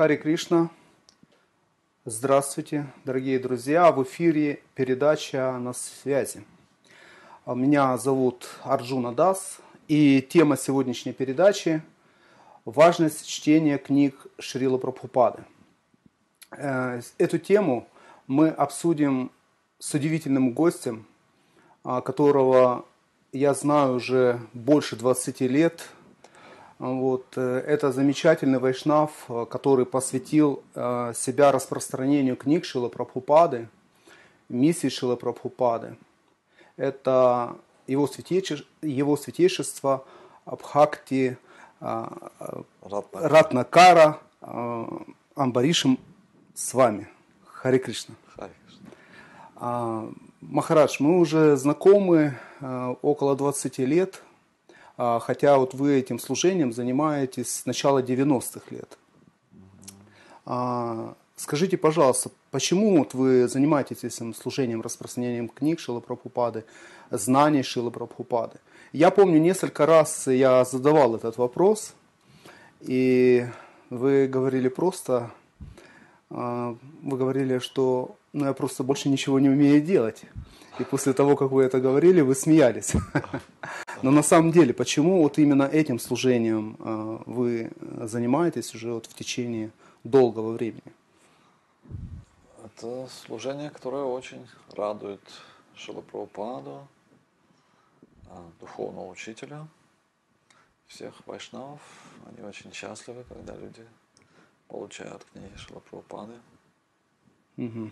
Хари Кришна. Здравствуйте, дорогие друзья. В эфире передача «На связи». А, меня зовут Арджуна Дас. И тема сегодняшней передачи – важность чтения книг Шрила Прабхупады. Э, эту тему мы обсудим с удивительным гостем, а, которого я знаю уже больше 20 лет – вот, э, это замечательный вайшнав, э, который посвятил э, себя распространению книг Шила Прабхупады, миссии Шила Прабхупады. Это его, святейше, его святейшество Абхакти Ратнакара Амбаришем с вами. Хари Кришна. Хари Кришна. Махарадж, мы уже знакомы около 20 лет – а, хотя вот вы этим служением занимаетесь с начала 90-х лет. А, скажите, пожалуйста, почему вот вы занимаетесь этим служением, распространением книг Шила Прабхупады, знаний Шила Прабхупады? Я помню, несколько раз я задавал этот вопрос, и вы говорили просто, а, вы говорили, что ну, я просто больше ничего не умею делать. И после того, как вы это говорили, вы смеялись. Но на самом деле, почему вот именно этим служением э, вы занимаетесь уже вот в течение долгого времени? Это служение, которое очень радует Шилапрабхупаду, э, духовного учителя, всех вайшнавов. Они очень счастливы, когда люди получают книги Шилапрабхупады. Угу.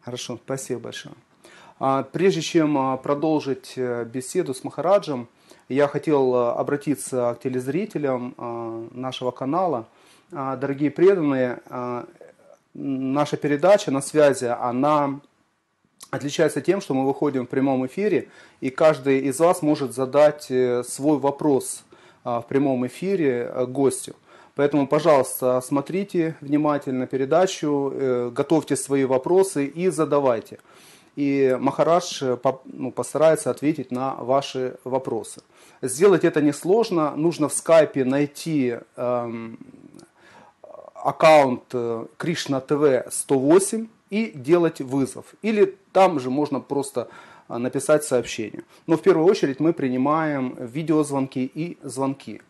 Хорошо, спасибо большое. А, прежде чем а, продолжить э, беседу с Махараджем, я хотел э, обратиться к телезрителям а, нашего канала. Дорогие преданные, наша передача на связи, она отличается тем, что мы выходим в прямом эфире, и каждый из вас может задать э, свой вопрос в прямом эфире гостю. Поэтому, пожалуйста, смотрите внимательно передачу, готовьте свои вопросы и задавайте и Махарадж э, ну, постарается ответить на ваши вопросы. Сделать это несложно, нужно в скайпе найти эм, аккаунт э, Кришна ТВ 108 и делать вызов. Или там же можно просто э, написать сообщение. Но в первую очередь мы принимаем видеозвонки и звонки.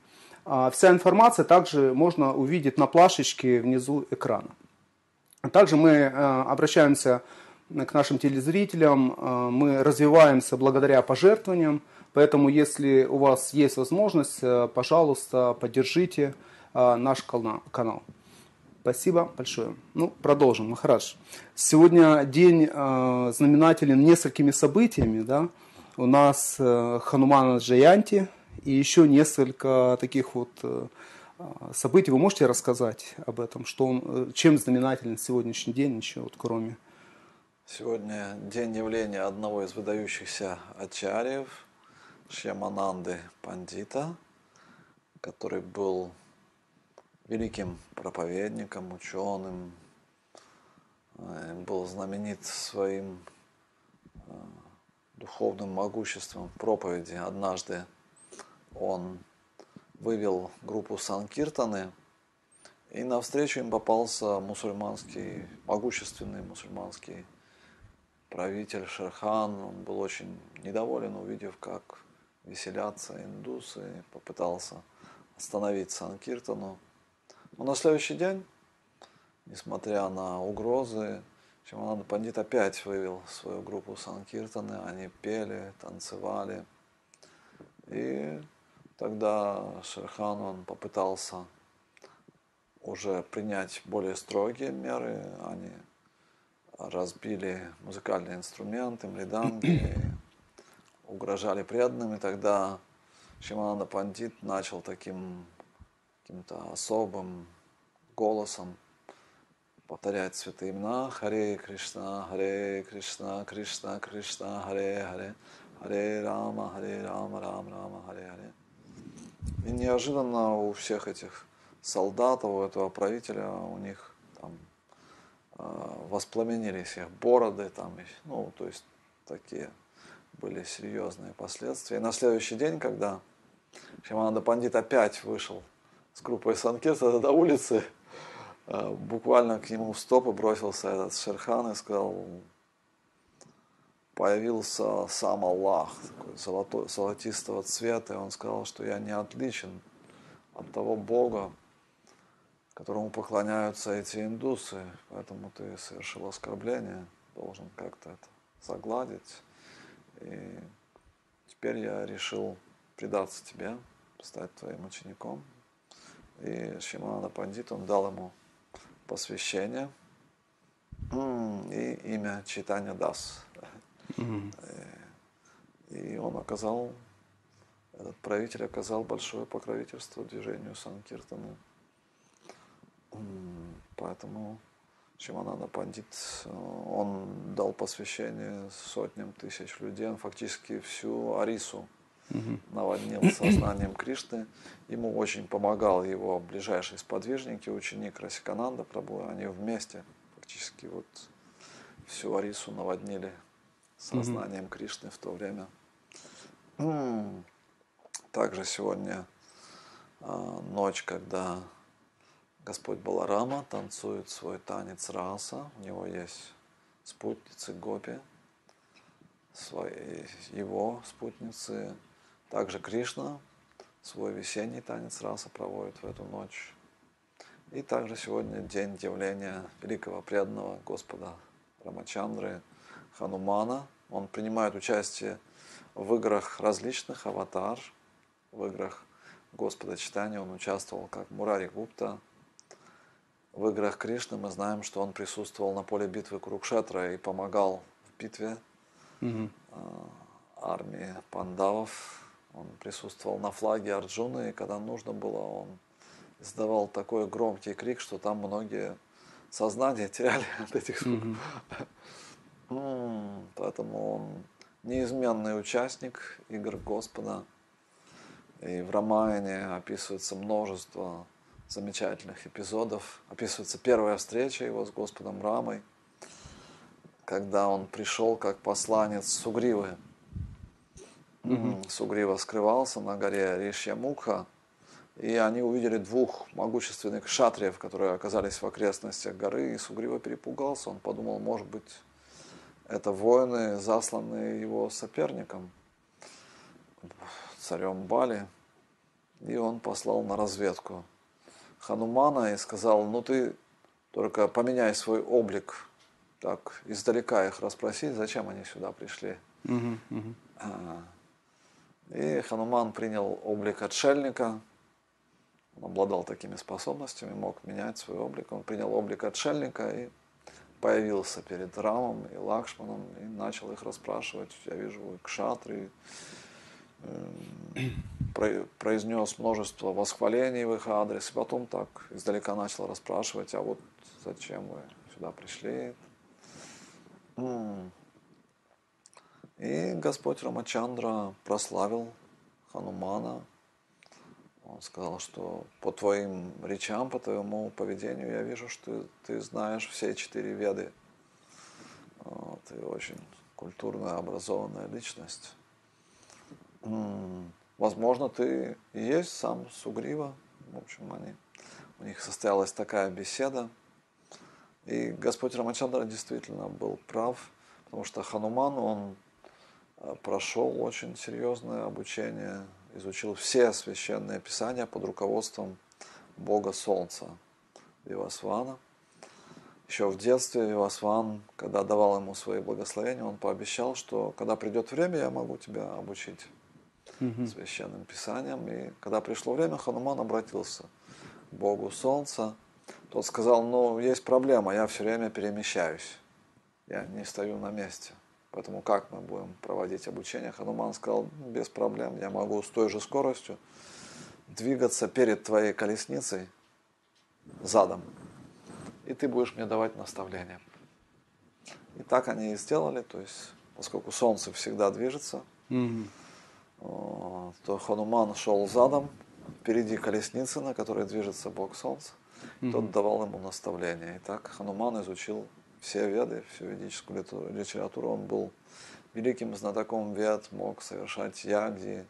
А вся информация также можно увидеть на плашечке внизу экрана. Также мы обращаемся к нашим телезрителям. Э, мы развиваемся благодаря пожертвованиям, поэтому если у вас есть возможность, э, пожалуйста, поддержите э, наш канал. Спасибо большое. Ну, продолжим. Махарадж. Сегодня день знаменателен несколькими событиями. Да? У нас Ханумана Джаянти и еще несколько таких вот событий. Вы можете рассказать об этом? Что он, чем знаменателен сегодняшний день еще, вот, кроме Сегодня день явления одного из выдающихся ачарьев, Шьямананды Пандита, который был великим проповедником, ученым, э, был знаменит своим э, духовным могуществом в проповеди. Однажды он вывел группу Санкиртаны, и навстречу им попался мусульманский, могущественный мусульманский правитель Шерхан, он был очень недоволен, увидев, как веселятся индусы, попытался остановить Санкиртану. Но на следующий день, несмотря на угрозы, Шимананда Пандит опять вывел свою группу Санкиртаны, они пели, танцевали. И тогда Шерхан, он попытался уже принять более строгие меры, они разбили музыкальные инструменты, мриданги, угрожали преданным, и тогда Шимананда Пандит начал таким каким-то особым голосом повторять святые имена Харе Кришна, Харе Кришна, Кришна, Кришна, Харе Харе, Харе Рама, Харе Рама, Рам Рама, Харе Харе. И неожиданно у всех этих солдат, у этого правителя, у них а, воспламенились их бороды, там, ну, то есть такие были серьезные последствия. И на следующий день, когда Шимананда Пандит опять вышел с группой Санкирта до улицы, э, буквально к нему в стопы бросился этот Шерхан и сказал, появился сам Аллах, такой золотой, золотистого цвета, и он сказал, что я не отличен от того Бога, которому поклоняются эти индусы, поэтому ты совершил оскорбление, должен как-то это загладить. И теперь я решил предаться тебе, стать твоим учеником. И Шимана Пандит, он дал ему посвящение и имя Читания Дас. И он оказал, этот правитель оказал большое покровительство движению Санкиртана. Поэтому Шимананда Пандит, он дал посвящение сотням тысяч людей, он фактически всю Арису наводнил сознанием Кришны. Ему очень помогал его ближайший сподвижник и ученик Расикананда Прабу. Они вместе фактически вот всю Арису наводнили сознанием Кришны в то время. Также сегодня а, ночь, когда Господь Баларама танцует свой танец раса, у него есть спутницы Гопи, свои, его спутницы также Кришна свой весенний танец раса проводит в эту ночь. И также сегодня день явления великого преданного Господа Рамачандры Ханумана. Он принимает участие в играх различных аватар, в играх Господа Читания он участвовал как Мурари Гупта. В играх Кришны мы знаем, что он присутствовал на поле битвы Курукшетра и помогал в битве mm армии пандавов он присутствовал на флаге Арджуны, и когда нужно было, он издавал такой громкий крик, что там многие сознание теряли от этих звуков. Mm-hmm. Поэтому он неизменный участник игр Господа. И в Романе описывается множество замечательных эпизодов. Описывается первая встреча его с Господом Рамой, когда он пришел как посланец Сугривы Угу. Сугрива скрывался на горе Ришьямукха, и они увидели двух могущественных шатриев, которые оказались в окрестностях горы, и Сугрива перепугался. Он подумал, может быть, это воины, засланные его соперником, царем Бали. И он послал на разведку Ханумана и сказал, ну ты только поменяй свой облик, так издалека их расспросить, зачем они сюда пришли. Угу, угу. И Хануман принял облик отшельника. Он обладал такими способностями, мог менять свой облик. Он принял облик отшельника и появился перед Рамом и Лакшманом и начал их расспрашивать. Я вижу, вы кшатры. Произнес множество восхвалений в их адрес. И потом так издалека начал расспрашивать, а вот зачем вы сюда пришли? И Господь Рамачандра прославил Ханумана. Он сказал, что по твоим речам, по твоему поведению я вижу, что ты знаешь все четыре веды. Ты очень культурная, образованная личность. Возможно, ты и есть сам Сугрива. В общем, они, у них состоялась такая беседа. И Господь Рамачандра действительно был прав, потому что Хануман, он Э, прошел очень серьезное обучение, изучил все священные писания под руководством Бога Солнца Вивасвана. Еще в детстве Вивасван, когда давал ему свои благословения, он пообещал, что когда придет время, я могу тебя обучить угу. священным писаниям. И когда пришло время, Хануман обратился к Богу Солнца. Тот сказал, ну, есть проблема, я все время перемещаюсь, я не стою на месте. Поэтому как мы будем проводить обучение? Хануман сказал, без проблем, я могу с той же скоростью двигаться перед твоей колесницей задом, и ты будешь мне давать наставления. И так они и сделали, то есть, поскольку солнце всегда движется, mm-hmm. То Хануман шел задом, впереди колесницы, на которой движется Бог Солнца, mm-hmm. тот давал ему наставления. И так Хануман изучил все веды, всю ведическую литературу. Он был великим знатоком вед, мог совершать ягди,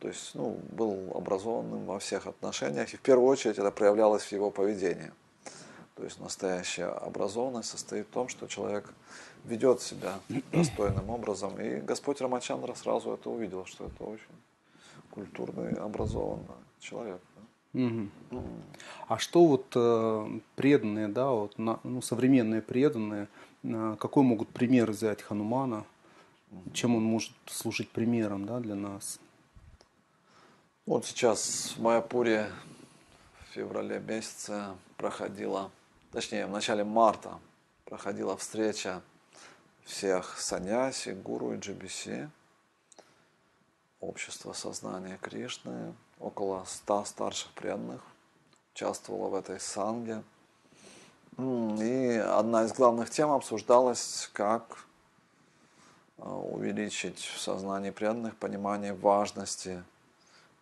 то есть ну, был образованным во всех отношениях, и в первую очередь это проявлялось в его поведении. То есть настоящая образованность состоит в том, что человек ведет себя достойным образом. И Господь Рамачандра сразу это увидел, что это очень культурный, образованный человек. Угу. А что вот э, преданные, да, вот на, ну, современные преданные, э, какой могут пример взять Ханумана? Чем он может служить примером, да, для нас? Вот сейчас в Майапуре в феврале месяце проходила, точнее в начале марта проходила встреча всех саньяси, гуру и GBC, общество сознания Кришны, около ста старших преданных участвовало в этой санге. И одна из главных тем обсуждалась, как а, увеличить в сознании преданных понимание важности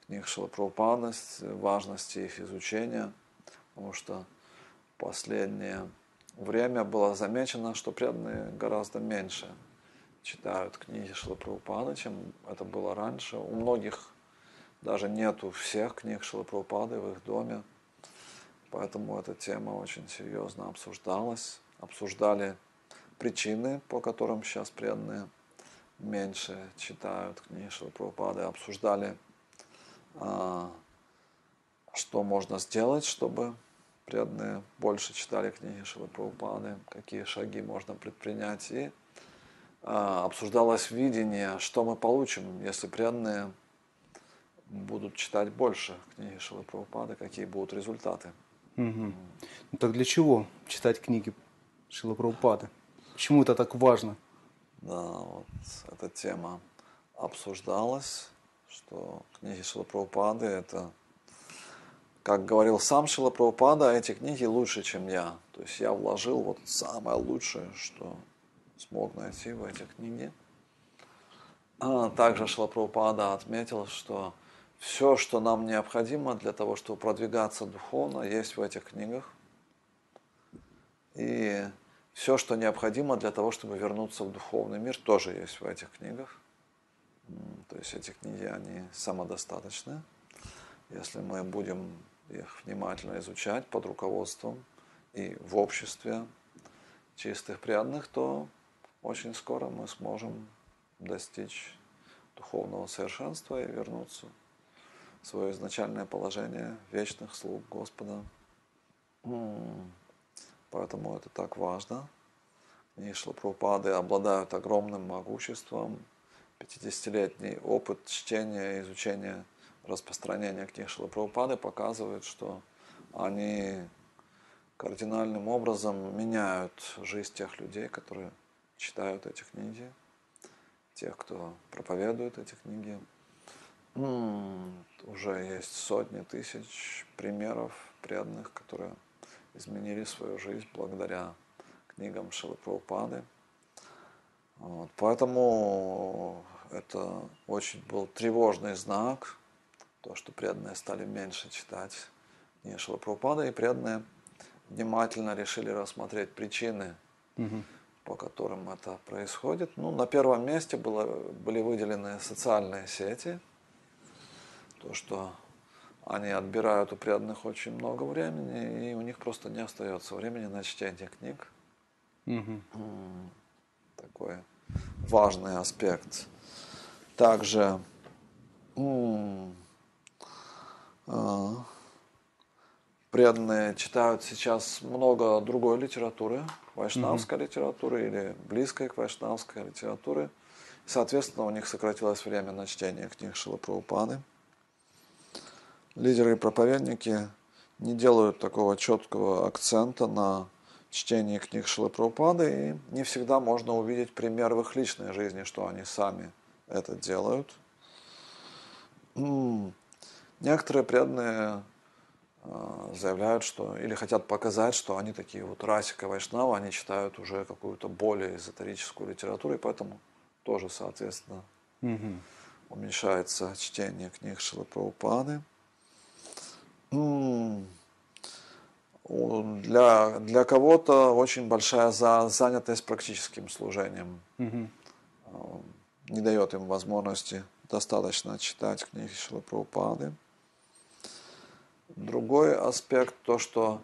книг Шилапрабхупады, важности их изучения, потому что последнее время было замечено, что преданные гораздо меньше читают книги Шилапрабхупады, чем это было раньше. У многих даже нету всех книг Шилапрабхупады в их доме. Поэтому эта тема очень серьезно обсуждалась. Обсуждали причины, по которым сейчас преданные меньше читают книги Шилапрабхупады. Обсуждали, а, что можно сделать, чтобы преданные больше читали книги Шилапрабхупады, какие шаги можно предпринять. И а, обсуждалось видение, что мы получим, если преданные будут читать больше книги Шилы Прабхупады, какие будут результаты. Угу. Ну так для чего читать книги Шилы Прабхупады? Почему это так важно? Да, вот эта тема обсуждалась, что книги Шилы Прабхупады это, как говорил сам Шила Прабхупада, эти книги лучше, чем я. То есть я вложил вот самое лучшее, что смог найти в эти книги. А также Шила Прабхупада отметил, что все, что нам необходимо для того, чтобы продвигаться духовно, есть в этих книгах. И все, что необходимо для того, чтобы вернуться в духовный мир, тоже есть в этих книгах. То есть эти книги, они самодостаточны. Если мы будем их внимательно изучать под руководством и в обществе чистых преданных, то очень скоро мы сможем достичь духовного совершенства и вернуться свое изначальное положение вечных слуг Господа. Поэтому это так важно. И Шлапрупады обладают огромным могуществом. 50-летний опыт чтения, изучения, распространения книг Шлапрупады показывает, что они кардинальным образом меняют жизнь тех людей, которые читают эти книги, тех, кто проповедует эти книги. Уже есть сотни тысяч примеров преданных, которые изменили свою жизнь благодаря книгам Шилы Прабхупады. Вот. Поэтому это очень был тревожный знак, то, что преданные стали меньше читать книги Шилы Прабхупады, и преданные внимательно решили рассмотреть причины, угу. по которым это происходит. Ну, на первом месте было, были выделены социальные сети – то, что они отбирают у преданных очень много времени, и у них просто не остается времени на чтение книг. Угу. Такой важный аспект. Также преданные читают сейчас много другой литературы, вайшнавской угу. литературы или близкой к вайшнавской литературе. Соответственно, у них сократилось время на чтение книг Шилы Прабхупады лидеры и проповедники не делают такого четкого акцента на чтении книг Шилапрабхупады, и не всегда можно увидеть пример в их личной жизни, что они сами это делают. Некоторые преданные а, заявляют, что или хотят показать, что они такие вот расика вайшнава, они читают уже какую-то более эзотерическую литературу, и поэтому тоже, соответственно, угу. уменьшается чтение книг Шилапрабхупады для, для кого-то очень большая за, занятость практическим служением угу. не дает им возможности достаточно читать книги Шилы Прабхупады. Другой аспект, то, что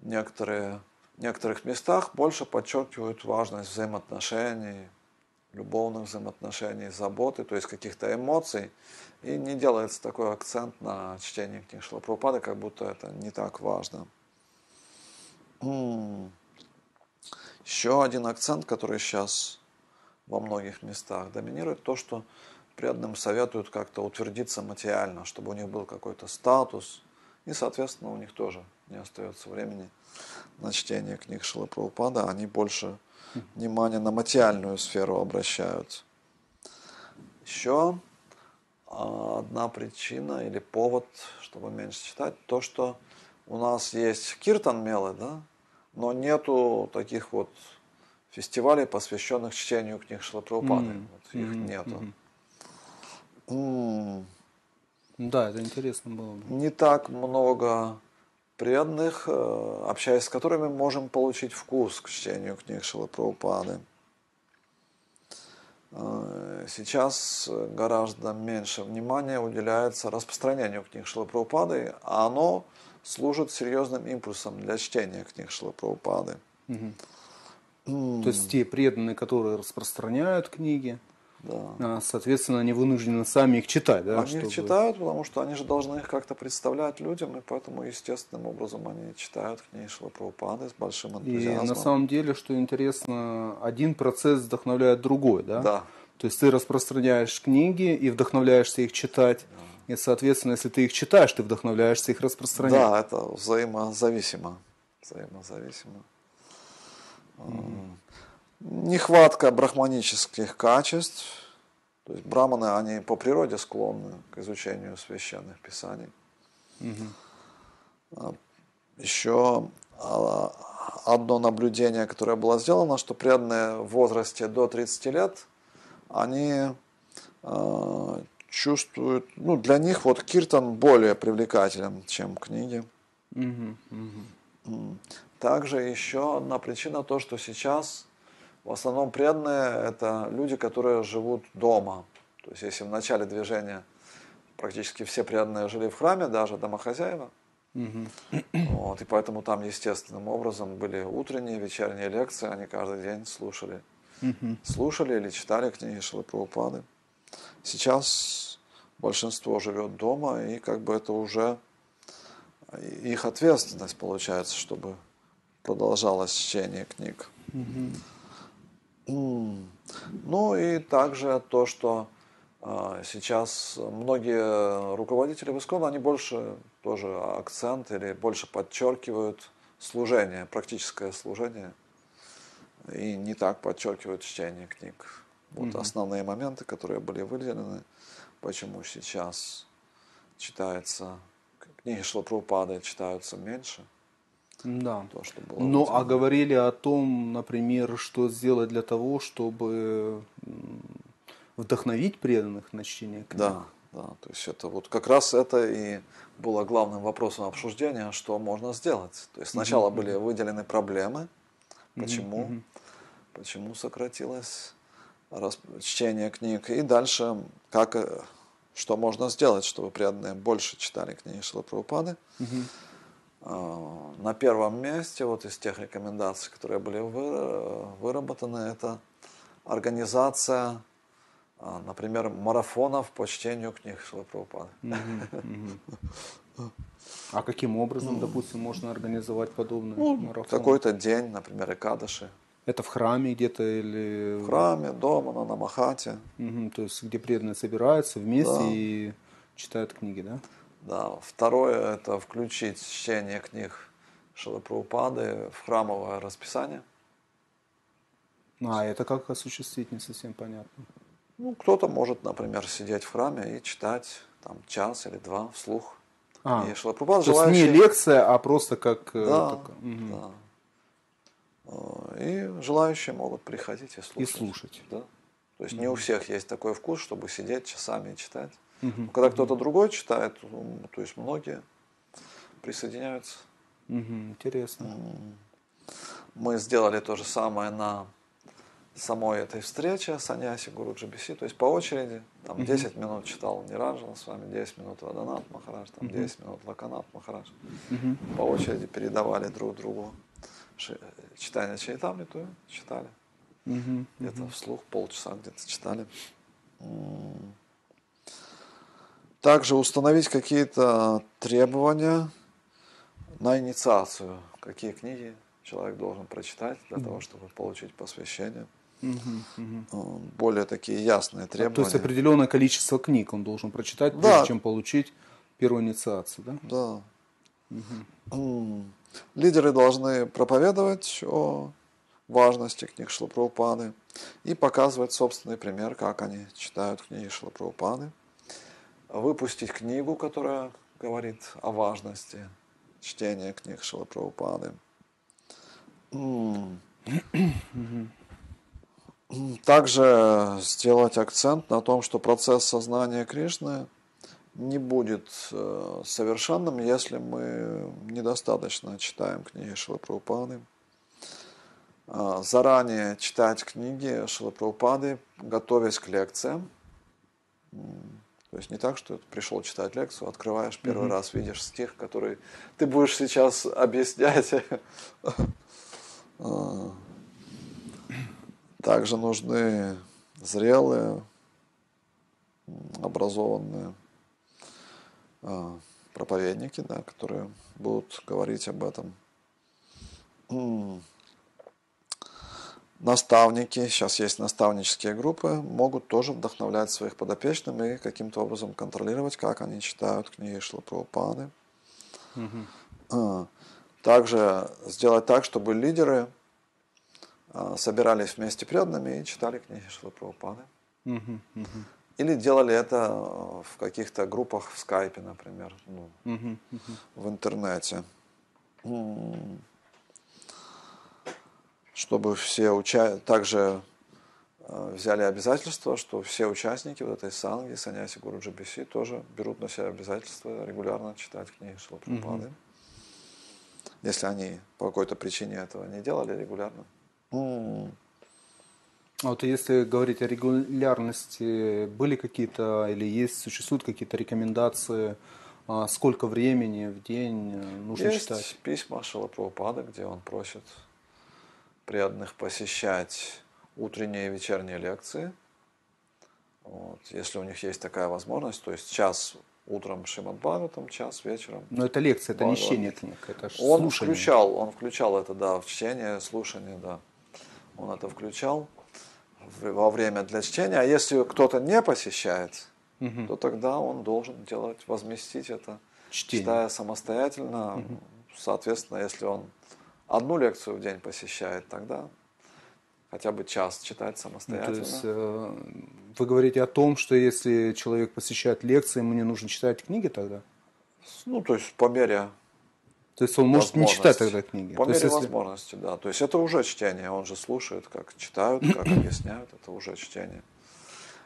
некоторые, в некоторых местах больше подчеркивают важность взаимоотношений, любовных взаимоотношений, заботы, то есть каких-то эмоций, и не делается такой акцент на чтение книг Шилапрапады, как будто это не так важно. Еще один акцент, который сейчас во многих местах доминирует, то, что преданным советуют как-то утвердиться материально, чтобы у них был какой-то статус, и, соответственно, у них тоже не остается времени на чтение книг Шилы Прабхупада, они больше внимания на материальную сферу обращают. Еще а, одна причина или повод, чтобы меньше читать, то, что у нас есть киртан мелы, да, но нету таких вот фестивалей, посвященных чтению книг Шлапрапады. Mm-hmm. Вот их mm-hmm. нету. Mm-hmm. Да, это интересно было бы. Не так много преданных, э, общаясь с которыми можем получить вкус к чтению книг Шилапрабхупады. Э, сейчас гораздо меньше внимания уделяется распространению книг Шилапрабхупады, а оно служит серьезным импульсом для чтения книг Шилапрабхупады. Угу. То есть те преданные, которые распространяют книги, да. А, соответственно, они вынуждены сами их читать. Да, они чтобы... их читают, потому что они же должны их как-то представлять людям, и поэтому естественным образом они читают книги Шилапрабхупады с большим энтузиазмом. И на самом деле, что интересно, один процесс вдохновляет другой, да? Да. То есть ты распространяешь книги и вдохновляешься их читать. Да. И, соответственно, если ты их читаешь, ты вдохновляешься их распространять. Да, это взаимозависимо. Взаимозависимо. Mm-hmm нехватка брахманических качеств. То есть браманы, они по природе склонны к изучению священных писаний. Угу. Еще а, одно наблюдение, которое было сделано, что преданные в возрасте до 30 лет, они э, чувствуют, ну, для них вот киртан более привлекателен, чем книги. Угу, угу. Также еще одна причина то, что сейчас в основном преданные – это люди, которые живут дома. То есть, если в начале движения практически все преданные жили в храме, даже домохозяева, угу. вот, и поэтому там естественным образом были утренние, вечерние лекции, они каждый день слушали. Угу. Слушали или читали книги Шилы. Сейчас большинство живет дома, и как бы это уже их ответственность получается, чтобы продолжалось чтение книг. Угу. Ну и также то, что а, сейчас многие руководители в Искон, они больше тоже акцент или больше подчеркивают служение, практическое служение, и не так подчеркивают чтение книг. Вот mm-hmm. основные моменты, которые были выделены, почему сейчас читается, книги Шлапрупады читаются меньше – да. То, что было ну, а говорили о том, например, что сделать для того, чтобы вдохновить преданных на чтение книг. Да, да. То есть это вот как раз это и было главным вопросом обсуждения, что можно сделать. То есть сначала mm-hmm. были выделены проблемы, почему, mm-hmm. почему сократилось чтение книг, и дальше как, э, что можно сделать, чтобы преданные больше читали книги Шилапрабхупады. Mm-hmm. А, на первом месте вот из тех рекомендаций, которые были выработаны, это организация, а, например, марафонов по чтению книг Шилапрабхупады. А каким образом, допустим, можно организовать подобные ну, марафоны? Какой-то день, например, Экадыши. Это в храме где-то или... В храме, дома, на Намахате. Угу, то есть, где преданные собираются вместе да. и читают книги, да? Да. Второе – это включить чтение книг Шилапраупады в храмовое расписание. А это как осуществить, не совсем понятно. Ну, кто-то может, например, сидеть в храме и читать там час или два вслух. А, и Шилапрапад, то желающие... есть не лекция, а просто как... Э, да, так... да. И желающие могут приходить и слушать. И слушать. Да. То есть угу. не у всех есть такой вкус, чтобы сидеть часами и читать. Угу. Когда кто-то другой читает, то есть многие присоединяются. Угу, интересно. Мы сделали то же самое на самой этой встречи Саньяси Гуру Джабиси, то есть по очереди, там 10 минут читал Ниранджана с вами, 10 минут Ваданат Махарадж, там 10 минут Лаканат Махарадж. По очереди передавали друг другу читание Чайтамриту, читали. Где-то вслух полчаса где-то читали. Также установить какие-то требования на инициацию, какие книги человек должен прочитать для того, чтобы получить посвящение. Угу, Более такие ясные требования. А, то есть определенное количество книг он должен прочитать, да. прежде чем получить первую инициацию, да? Да. Угу. Лидеры должны проповедовать о важности книг Шлапрабхупады и показывать собственный пример, как они читают книги Шлапрабхупады. Выпустить книгу, которая говорит о важности чтения книг Шлапрабхупады. Также сделать акцент на том, что процесс сознания Кришны не будет э, совершенным, если мы недостаточно читаем книги Шилапрабхупады. А, заранее читать книги Шилапрабхупады, готовясь к лекциям. То есть не так, что ты пришел читать лекцию, открываешь первый mm-hmm. раз, видишь стих, который ты будешь сейчас объяснять. А, также нужны зрелые, образованные а, проповедники, да, которые будут говорить об этом. Наставники, сейчас есть наставнические группы, могут тоже вдохновлять своих подопечных и каким-то образом контролировать, как они читают книги Шлапрабхупады. Угу. Также сделать так, чтобы лидеры а, собирались вместе преданными и читали книги Шилапрабхупады. Угу, угу. Или делали это а, в каких-то группах в скайпе, например, ну, угу, угу. в интернете. Чтобы все уча... также а, взяли обязательство, что все участники вот этой санги, саняси Гуру Джабиси, тоже берут на себя обязательство регулярно читать книги Шилапрабхупады. Угу если они по какой-то причине этого не делали регулярно. А вот если говорить о регулярности, были какие-то или есть, существуют какие-то рекомендации, а, сколько времени в день э, нужно есть читать? письма Шилапрабхупада, где он просит преданных посещать утренние и вечерние лекции. Вот. Если у них есть такая возможность, то есть час утром Шимат Бхагаватам, час вечером. Но это лекция, это не чтение книг, это Он слушание. включал, он включал это, да, в чтение, слушание, да. Он это включал во время для чтения. А если кто-то не посещает, угу. то тогда он должен делать, возместить это, Чтение. читая самостоятельно. Угу. Соответственно, если он одну лекцию в день посещает, тогда хотя бы час читать самостоятельно. То есть, э, вы говорите о том, что если человек посещает лекции, ему не нужно читать книги тогда? Ну, то есть по мере то есть он может не читать тогда книги. По мере есть, если... возможности, да. То есть это уже чтение, он же слушает, как читают, как объясняют, это уже чтение.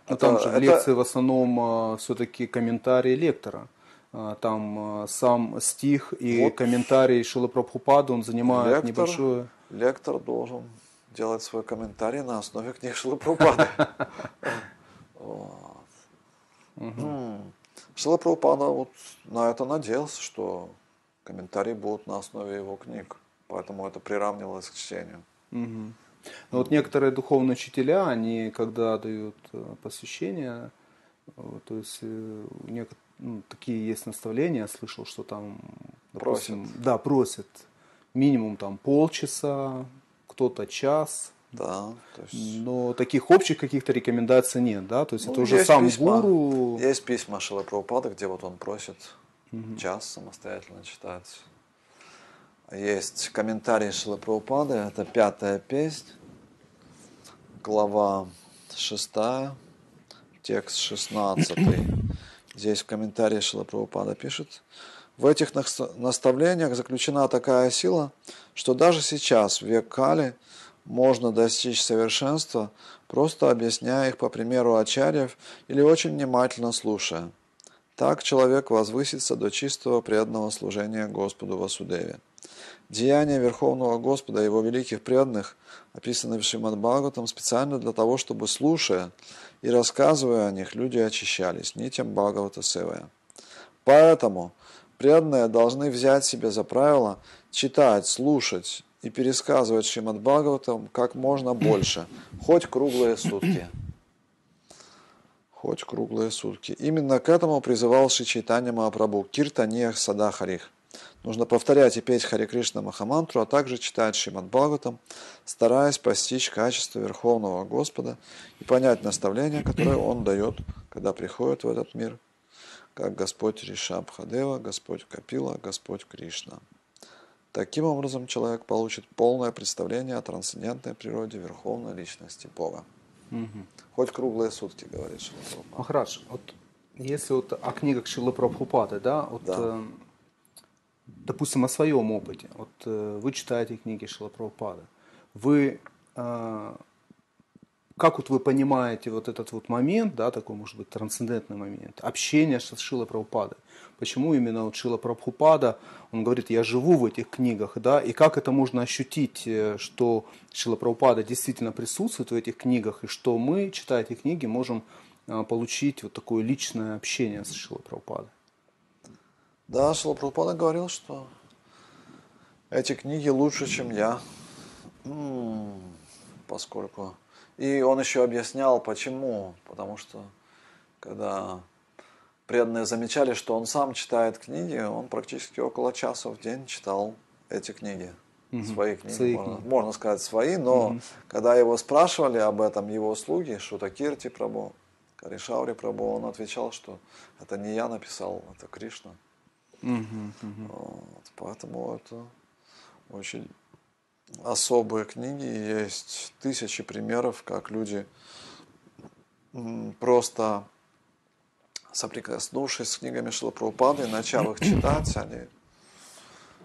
Но это, там же в лекции в основном а, все-таки комментарии лектора. А, там а, сам стих и вот комментарий Шила Прабхупада, он занимает лектор, небольшое... Лектор должен делать свой комментарий на основе книг Шила Прабхупады. Шила Прабхупада вот на это надеялся, что комментарии будут на основе его книг. Поэтому это приравнивалось к чтению. Ну, вот некоторые духовные учителя, они когда дают э, посвящение, то есть э, некоторые, ну, такие есть наставления, я слышал, что там, допустим, просят. да, просят минимум там полчаса, кто-то час. Да, то есть... Но таких общих каких-то рекомендаций нет, да? То есть ну, это уже сам письма, гуру. Есть письма Шила Прабхупада, где вот он просит угу. час самостоятельно читать. Есть комментарий Шилапраупады, это пятая песнь, глава шестая, текст шестнадцатый. Здесь в комментарии Шилапраупада пишет, в этих наставлениях заключена такая сила, что даже сейчас, в век Кали, можно достичь совершенства, просто объясняя их по примеру ачарьев или очень внимательно слушая – так человек возвысится до чистого преданного служения Господу Васудеве. Деяния Верховного Господа и Его великих преданных описаны в Шримад Бхагаватам специально для того, чтобы, слушая и рассказывая о них, люди очищались нитям Бхагавата Севая. Поэтому преданные должны взять себе за правило читать, слушать и пересказывать Шримад Бхагаватам как можно больше, хоть круглые сутки. Хоть круглые сутки. Именно к этому призывал Ши Чайтанья Махапрабху Киртаниях Садахарих. Нужно повторять и петь Хари Кришна Махамантру, а также читать Шримад Бхагаватам, стараясь постичь качество Верховного Господа и понять наставления, которые Он дает, когда приходит в этот мир, как Господь Ришабхадева, Господь Капила, Господь Кришна. Таким образом, человек получит полное представление о трансцендентной природе Верховной Личности Бога. Угу. Хоть круглые сутки, говорит Шила Махарадж, вот если вот о книгах Шилы Прабхупады, да, вот, да. Э, допустим, о своем опыте. Вот э, вы читаете книги Шилы Прабхупады. Вы э, как вот вы понимаете вот этот вот момент, да, такой, может быть, трансцендентный момент, общения с Прабхупадой? Почему именно вот Шила он говорит, я живу в этих книгах, да, и как это можно ощутить, э, что Шила действительно присутствует в этих книгах, и что мы, читая эти книги, можем э, получить вот такое личное общение с Прабхупадой? Да, Шила Прабхупада говорил, что эти книги лучше, чем я, поскольку и он еще объяснял, почему. Потому что, когда преданные замечали, что он сам читает книги, он практически около часа в день читал эти книги. Угу. Свои книги, свои можно, книги. можно сказать, свои, но угу. когда его спрашивали об этом его слуги, Шутакирти Прабу, Каришаури Прабу, он отвечал, что это не я написал, это Кришна. Угу, угу. Вот, поэтому это очень особые книги, есть тысячи примеров, как люди просто соприкоснувшись с книгами Шилапрабхупады, начав их читать, они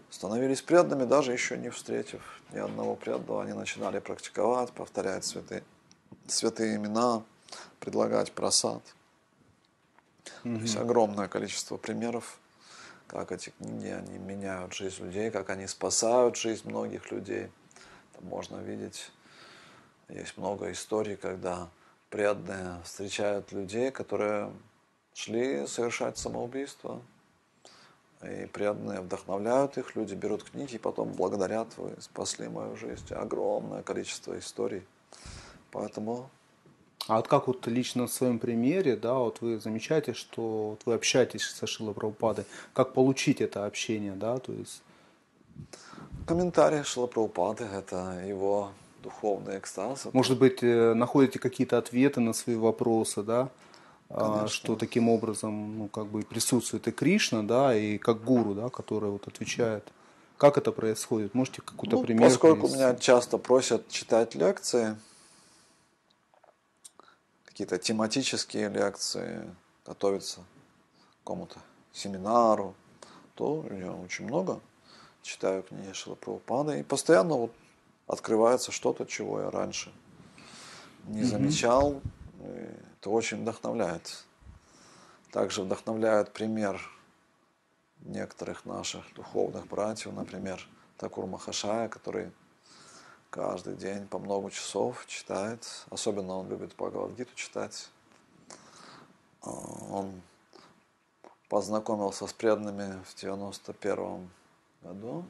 становились преданными, даже еще не встретив ни одного преданного, они начинали практиковать, повторять святые, святые имена, предлагать просад. Mm-hmm. То есть огромное количество примеров как эти книги, они меняют жизнь людей, как они спасают жизнь многих людей. Там можно видеть, есть много историй, когда преданные встречают людей, которые шли совершать самоубийство. И преданные вдохновляют их, люди берут книги и потом благодарят, вы спасли мою жизнь. Огромное количество историй. Поэтому а вот как вот лично в своем примере, да, вот вы замечаете, что вот вы общаетесь со Шилой Прабхупадой, как получить это общение, да, то есть... Комментарии Шила Прабхупады – это его духовный экстаз. Может быть, э, находите какие-то ответы на свои вопросы, да, а, Конечно. что таким образом, ну, как бы присутствует и Кришна, да, и как гуру, да, который вот отвечает. Как это происходит? Можете какой-то ну, пример? Поскольку привести? меня часто просят читать лекции, какие-то тематические лекции, готовиться к какому-то семинару, то я очень много читаю книги Шила Прабхупады, и постоянно вот открывается что-то, чего я раньше не замечал. И это очень вдохновляет. Также вдохновляет пример некоторых наших духовных братьев, например, Такур Махашая, который каждый день по много часов читает. Особенно он любит Бхагавадгиту читать. А, он познакомился с преданными в 91 году,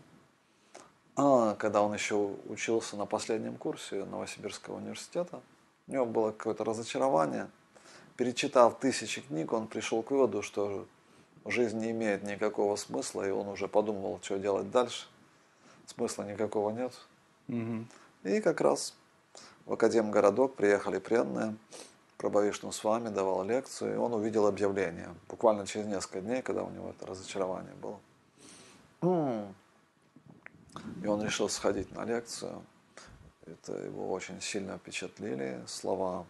а, когда он еще учился на последнем курсе Новосибирского университета. У него было какое-то разочарование. Перечитав тысячи книг, он пришел к выводу, что жизнь не имеет никакого смысла, и он уже подумал, что делать дальше. Смысла никакого нет. Угу. И как раз в Академгородок приехали преданные. Прабхавишну с вами давал лекцию, и он увидел объявление. Буквально через несколько дней, когда у него это разочарование было. И он решил сходить на лекцию. Это его очень сильно впечатлили слова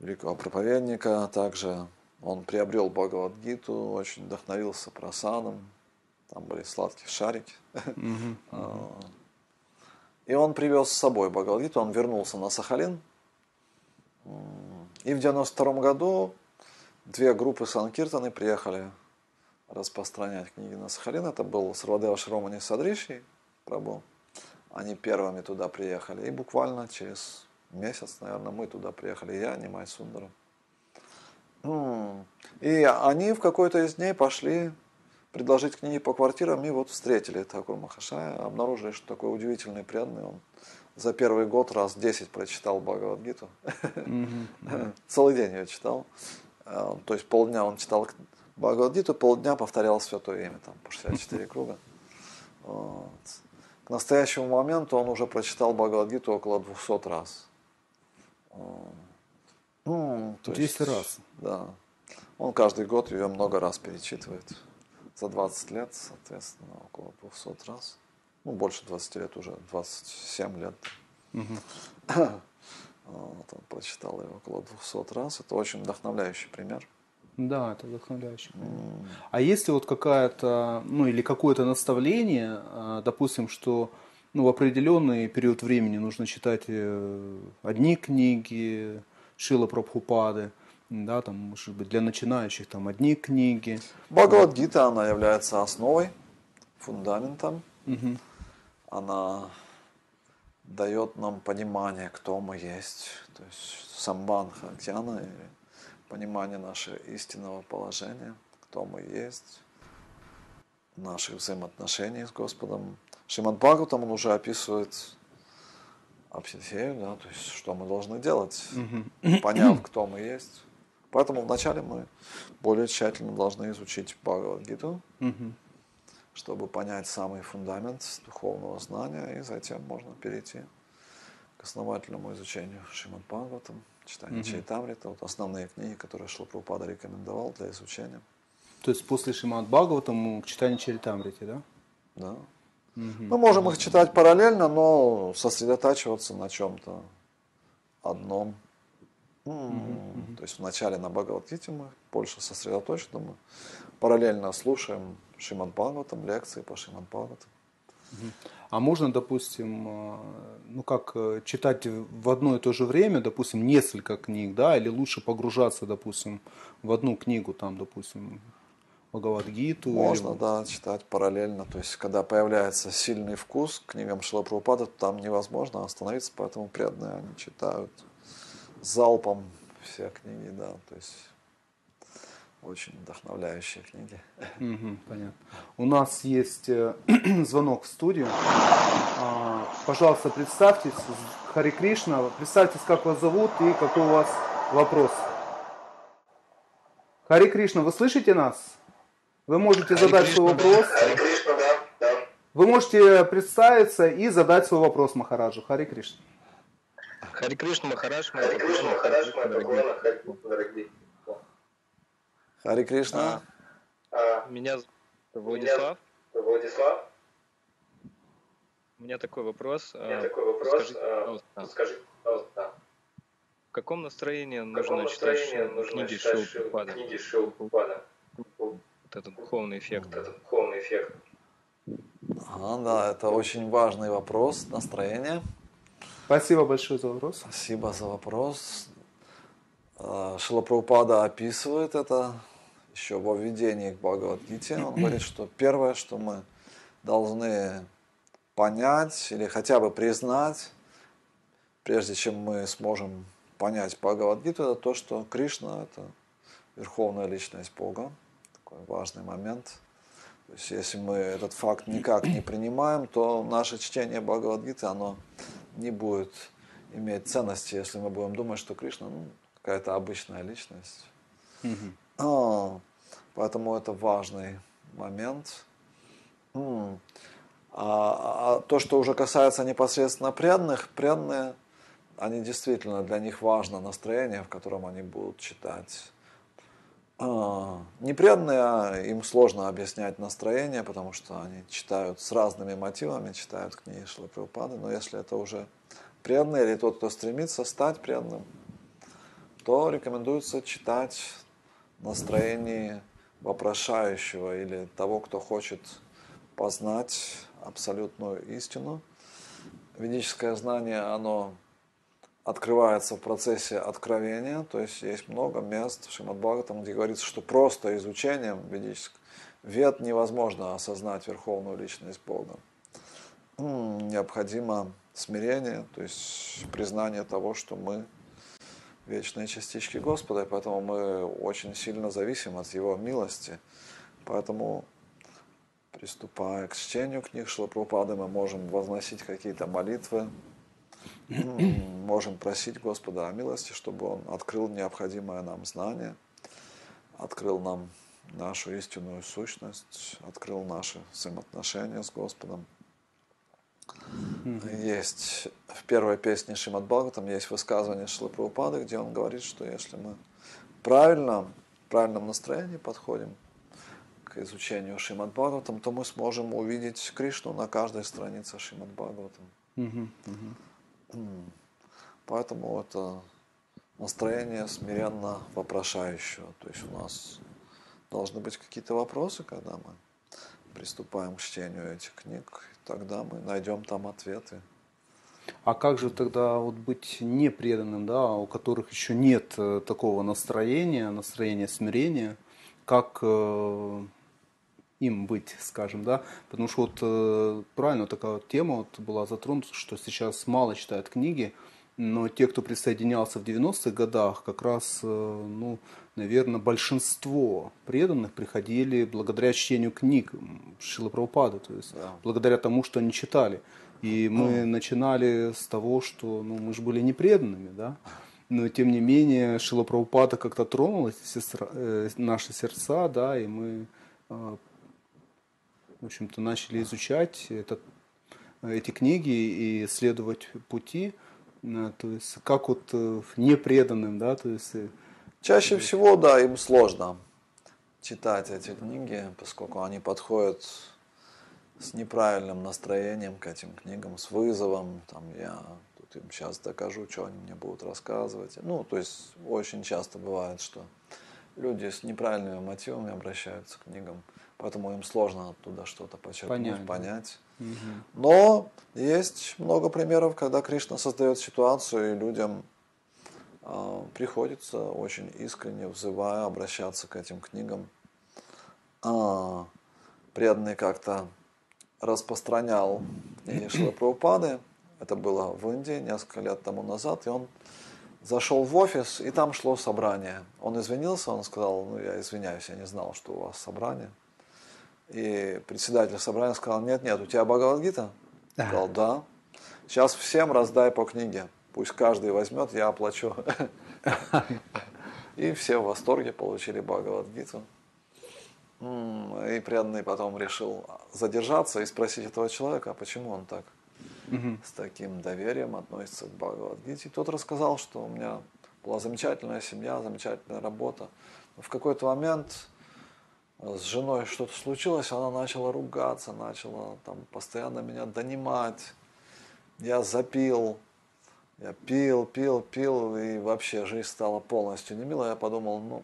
великого проповедника. Также он приобрел Бхагавадгиту, очень вдохновился просадом. Там были сладкие шарики. И он привез с собой Бхагавадгиту, он вернулся на Сахалин. И в 92 году две группы Санкиртаны приехали распространять книги на Сахалин. Это был Сарвадева Широмани Садриши Прабу. Они первыми туда приехали. И буквально через месяц, наверное, мы туда приехали. Я, Нимай Сундаром. И они в какой-то из дней пошли предложить книги по квартирам, и вот встретили Такур Махашая, обнаружили, что такой удивительный преданный он за первый год раз 10 прочитал Бхагавадгиту. Целый день ее читал. Э, то есть полдня он читал Бхагавадгиту, полдня повторял святое имя, там по 64 круга. Вот. К настоящему моменту он уже прочитал Бхагавадгиту около 200 раз. Ну, то 10 есть, раз. Да. Он каждый год ее много раз перечитывает. За 20 лет, соответственно, около 200 раз. Ну, больше 20 лет уже, 27 лет. Угу. Вот, он прочитал ее около 200 раз. Это очень вдохновляющий пример. Да, это вдохновляющий. Mm. А если вот какая-то, ну или какое-то наставление, а, допустим, что ну, в определенный период времени нужно читать э, одни книги Шила Прабхупады, да, там, может быть, для начинающих там одни книги. Бхагавадгита, она является основой, фундаментом. Угу. Она дает нам понимание, кто мы есть, то есть самбанха гьяна, или понимание нашего истинного положения, кто мы есть, наших взаимоотношений с Господом. Шиман Бхагаватам он уже описывает Абсидхею, да, то есть что мы должны делать, угу. поняв, кто мы есть. Поэтому вначале мы более тщательно должны изучить Бхагавадгиту, угу. чтобы понять самый фундамент духовного знания, и затем можно перейти к основательному изучению Шримад Бхагаватам, читанию угу. Чайтамрита, вот основные книги, которые Шлапрупада рекомендовал для изучения. То есть после Шримад Бхагаватам к читанию Чайтамрити, да? Да. Угу. Мы можем их читать параллельно, но сосредотачиваться на чем-то одном. Mm-hmm. То есть вначале на Бхагавадгите мы больше сосредоточены, мы параллельно слушаем Шиман Бхагаватам, лекции по Шиман Бхагаватам. А можно, допустим, э, ну как э, читать в одно и то же время, допустим, несколько книг, да, или лучше погружаться, допустим, в одну книгу, там, допустим, Бхагавадгиту? Можно, или... да, читать параллельно. То есть, когда появляется сильный вкус к книгам Шилапрапада, там невозможно остановиться, поэтому преданные они читают залпом все книги, да, то есть очень вдохновляющие книги. Угу, понятно. У нас есть э, звонок в студию. А, пожалуйста, представьтесь, Хари Кришна, представьтесь, как вас зовут и какой у вас вопрос. Хари Кришна, вы слышите нас? Вы можете Хари задать Кришна, свой вопрос. Хари Кришна, да, да. Вы можете представиться и задать свой вопрос Махараджу. Хари Кришна. Хари Кришна Махараш, Хари Кришна Махараш, дорогие. Хари Кришна. Меня зовут Владислав. Владислав. У меня такой вопрос. У меня такой вопрос. Скажите, пожалуйста. В каком настроении нужно читать книги Шилпада? Книги Шилпада. Вот этот духовный эффект. Вот этот духовный эффект. А, да, это очень важный вопрос, настроение. Спасибо большое за вопрос. Спасибо за вопрос. А, Шилапрабхупада описывает это еще во введении к Бхагавадгите. Он говорит, что первое, что мы должны понять или хотя бы признать, прежде чем мы сможем понять Бхагавадгиту, это то, что Кришна – это верховная личность Бога. Такой важный момент. То есть, если мы этот факт никак не принимаем, то наше чтение Бхагавадгиты, оно не будет иметь ценности, если мы будем думать, что Кришна ну, какая-то обычная личность. Mm-hmm. Поэтому это важный момент. Mm. А, а то, что уже касается непосредственно преданных, преданные, они действительно, для них важно настроение, в котором они будут читать. А, непреданные, а им сложно объяснять настроение, потому что они читают с разными мотивами, читают книги Шлапрапады, но если это уже преданный или тот, кто стремится стать преданным, то рекомендуется читать настроение вопрошающего или того, кто хочет познать абсолютную истину. Ведическое знание, оно открывается в процессе откровения, то есть есть много мест в Шримад Бхагаватам, где говорится, что просто изучением ведического, вет невозможно осознать верховную личность Бога. Необходимо смирение, то есть признание того, что мы вечные частички Господа, и поэтому мы очень сильно зависим от Его милости. Поэтому, приступая к чтению книг Шлапрупады, мы можем возносить какие-то молитвы, можем просить Господа о милости, чтобы Он открыл необходимое нам знание, открыл нам нашу истинную сущность, открыл наши взаимоотношения с Господом. Есть в первой песне Шимат там есть высказывание Шилы где он говорит, что если мы правильно, в правильном настроении подходим к изучению Шимат Бхагаватам, то мы сможем увидеть Кришну на каждой странице Шимат Бхагаватам. Поэтому это настроение смиренно вопрошающего. То есть у нас должны быть какие-то вопросы, когда мы приступаем к чтению этих книг, тогда мы найдем там ответы. А как же тогда вот быть непреданным, да, у которых еще нет э, такого настроения, настроения смирения, как э, им быть, скажем, да, потому что вот э, правильно такая вот тема вот была затронута, что сейчас мало читают книги, но те, кто присоединялся в 90-х годах, как раз, э, ну, наверное, большинство преданных приходили благодаря чтению книг Шилы Прабхупады, то есть да. благодаря тому, что они читали. И мы mm. начинали с того, что ну, мы же были непреданными, да, но тем не менее Шила Прабхупада как-то тронула э, наши сердца, да, и мы, э, в общем-то, начали изучать этот, эти книги и следовать пути, то есть как вот э, непреданным, да, то есть... Э, Чаще всего, да, им сложно читать эти книги, поскольку они подходят с неправильным настроением к этим книгам, с вызовом, там я тут им сейчас докажу, что они мне будут рассказывать. Ну, то есть очень часто бывает, что люди с неправильными мотивами обращаются к книгам, поэтому им сложно оттуда что-то почерпнуть, понять. понять. Но есть много примеров, когда Кришна создает ситуацию, и людям э, приходится очень искренне, взывая, обращаться к этим книгам. А, преданный как-то распространял Ешила Прабхупады, это было в Индии несколько лет тому назад, и он зашел в офис, и там шло собрание. Он извинился, он сказал, ну я извиняюсь, я не знал, что у вас собрание. И председатель собрания сказал, нет, нет, у тебя Бхагавадгита? Да. Сказал, да. Сейчас всем раздай по книге. Пусть каждый возьмет, я оплачу. И все в восторге получили Бхагавадгиту. И преданный потом решил задержаться и спросить этого человека, а почему он так с таким доверием относится к Бхагавадгите. И тот рассказал, что у меня была замечательная семья, замечательная работа. Но в какой-то момент с женой что-то случилось, она начала ругаться, начала там постоянно меня донимать. Я запил, я пил, пил, пил, и вообще жизнь стала полностью немилой. Я подумал, ну,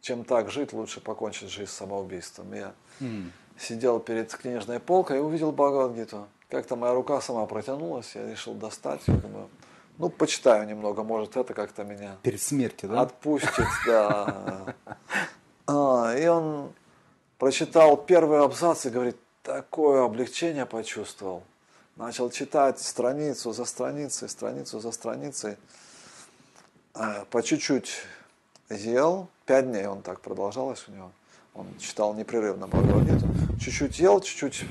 чем так жить, лучше покончить жизнь самоубийством. Я mm. сидел перед книжной полкой и увидел Бхагавадгиту. Как-то моя рука сама протянулась, я решил достать, я думаю, ну, почитаю немного, может, это как-то меня... Перед смертью, да? Отпустит, да. А, и он прочитал первый абзац и говорит, такое облегчение почувствовал. Начал читать страницу за страницей, страницу за страницей. А, по чуть-чуть ел, пять дней он так продолжалось у него. Он читал непрерывно Бхагавадгиту. Чуть-чуть ел, чуть-чуть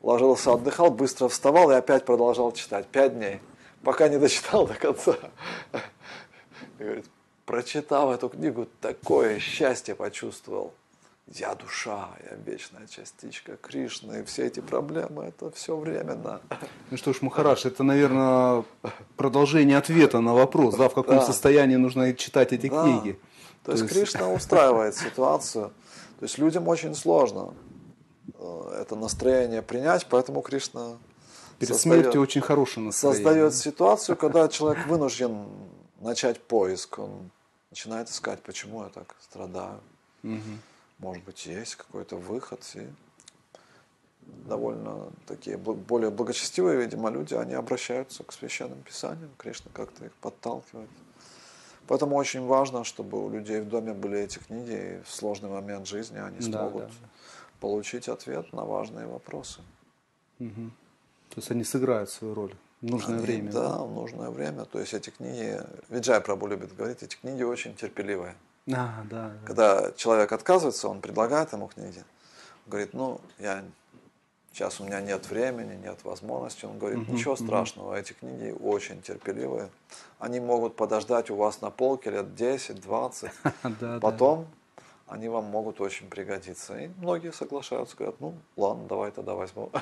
ложился, отдыхал, быстро вставал и опять продолжал читать. Пять дней, пока не дочитал до конца. И говорит, прочитав эту книгу, такое счастье почувствовал. Я душа, я вечная частичка Кришны, и все эти проблемы, это все временно. Ну что ж, Махараш, это, наверное, продолжение ответа на вопрос, да, в каком да. состоянии нужно читать эти да. книги. То, То есть, есть Кришна устраивает ситуацию. То есть людям очень сложно э, это настроение принять, поэтому Кришна Перед создает, смертью очень хорошее настроение. Создает ситуацию, когда человек вынужден начать поиск. Он начинает искать, почему я так страдаю. Угу. Может быть, есть какой-то выход. И довольно такие более благочестивые, видимо, люди, они обращаются к священным писаниям. Кришна как-то их подталкивает. Поэтому очень важно, чтобы у людей в доме были эти книги, и в сложный момент жизни они смогут да, да получить ответ на важные вопросы. Угу. То есть они сыграют свою роль в нужное Они- время. Да, в нужное время. То есть эти книги, Виджай Прабу любит говорить, эти книги очень терпеливые. А, да, да. Когда человек отказывается, он предлагает ему книги. Он говорит, ну, я сейчас у меня нет времени, нет возможности. Он говорит, ничего страшного, эти книги очень терпеливые. Они могут подождать у вас на полке лет 10-20. Да, да. Потом они вам могут очень пригодиться. И многие соглашаются, говорят, ну, ладно, давай тогда возьму.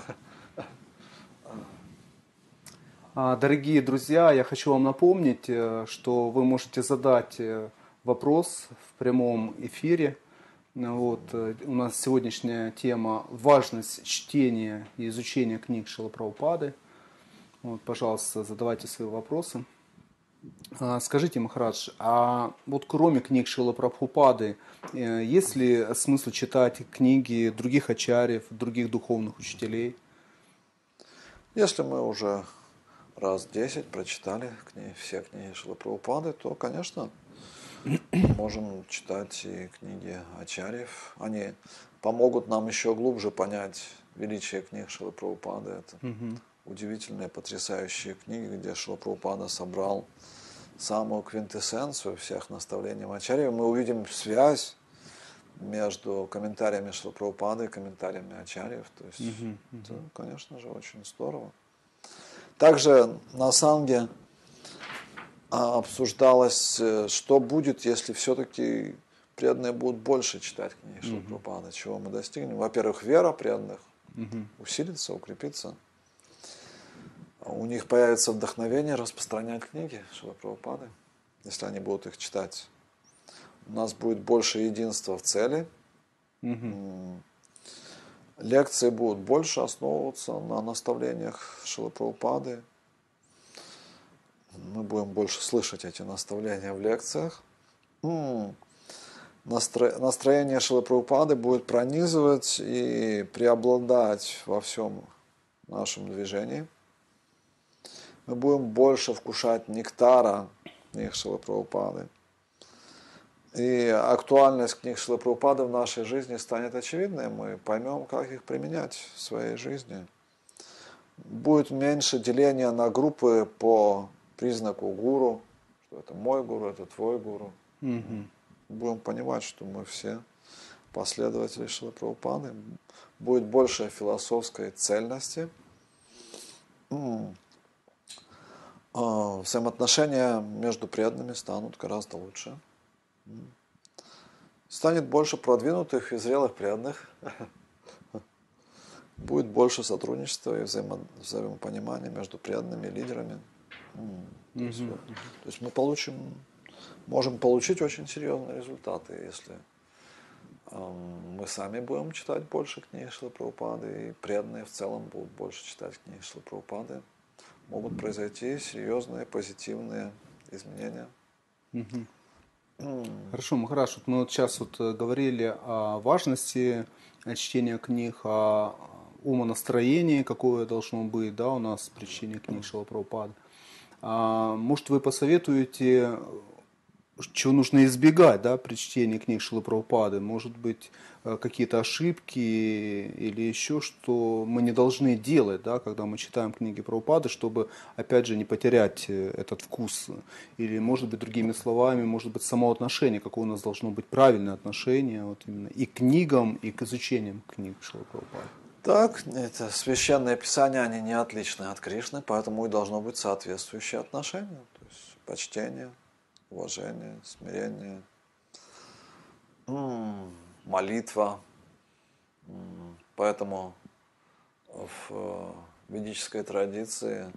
А, Дорогие друзья, я хочу вам напомнить, э, что вы можете задать э, вопрос в прямом эфире. Вот, э, у нас сегодняшняя тема «Важность чтения и изучения книг Шилапраупады». Вот, пожалуйста, задавайте свои вопросы. А, Скажите, Махарадж, а вот кроме книг Шила Прабхупады, есть ли смысл читать книги других ачарьев, других духовных учителей? Если мы уже раз 10 прочитали книги, все книги Шилапрабхупады, то, конечно, можем читать и книги Ачарьев. Они помогут нам еще глубже понять величие книг Шилапрабхупады. Это Мгм. удивительные, потрясающие книги, где Шилапрабхупада собрал самую квинтэссенцию всех наставлений Ачарьев. Мы увидим связь между комментариями Шилапрабхупады и комментариями Ачарьев. То есть Мгм, мгм. это, конечно же, очень здорово. Также на Санге а, обсуждалось, э, что будет, если все-таки преданные будут больше читать книги Шилапрабхупады, чего мы достигнем. Во-первых, вера преданных Мгм. усилится, укрепится. У них появится вдохновение распространять книги Шилапрабхупады, если они будут их читать. У нас будет больше единства в цели, Мгм. Лекции будут больше основываться на наставлениях Шилапрабхупады. Мы будем больше слышать эти наставления в лекциях. Настроение Шилапрабхупады будет пронизывать и преобладать во всем нашем движении. Мы будем больше вкушать нектара книг Шилапрабхупады. И актуальность книг Шилапрабхупады в нашей жизни станет очевидной. Мы поймем, как их применять в своей жизни. Будет меньше деления на группы по признаку гуру, что это мой гуру, это твой гуру. Мгм. Будем понимать, что мы все последователи Шилапрабхупады. Будет больше философской цельности. А, Взаимоотношения между преданными станут гораздо лучше. Станет больше продвинутых и зрелых преданных. Будет больше сотрудничества и взаимо- взаимопонимания между преданными и лидерами. То есть, то мы получим, можем получить очень серьезные результаты, если мы сами будем читать больше книг Шилы Прабхупады, и преданные в целом будут больше читать книги Шилы Прабхупады. Могут произойти серьезные позитивные изменения. Мгм. Хорошо, Махараш, вот мы вот сейчас вот э, говорили о важности э, чтения книг, о умонастроении, какое должно быть да, у нас при чтении книг Шилапрабхупады. А, может, вы посоветуете, чего нужно избегать да, при чтении книг Шилапрабхупады? Может быть, э, какие-то ошибки или еще, что мы не должны делать, да, когда мы читаем книги Прабхупады, чтобы, опять же, не потерять э, этот вкус? Или, может быть, другими словами, может быть, само отношение, какое у нас должно быть правильное отношение вот именно и к книгам, и к изучениям книг Шилапрабхупады? Так, это священные писания, они не отличны от Кришны, поэтому и должно быть соответствующее отношение. То есть почтение, уважение, смирение, молитва. Поэтому в э, ведической традиции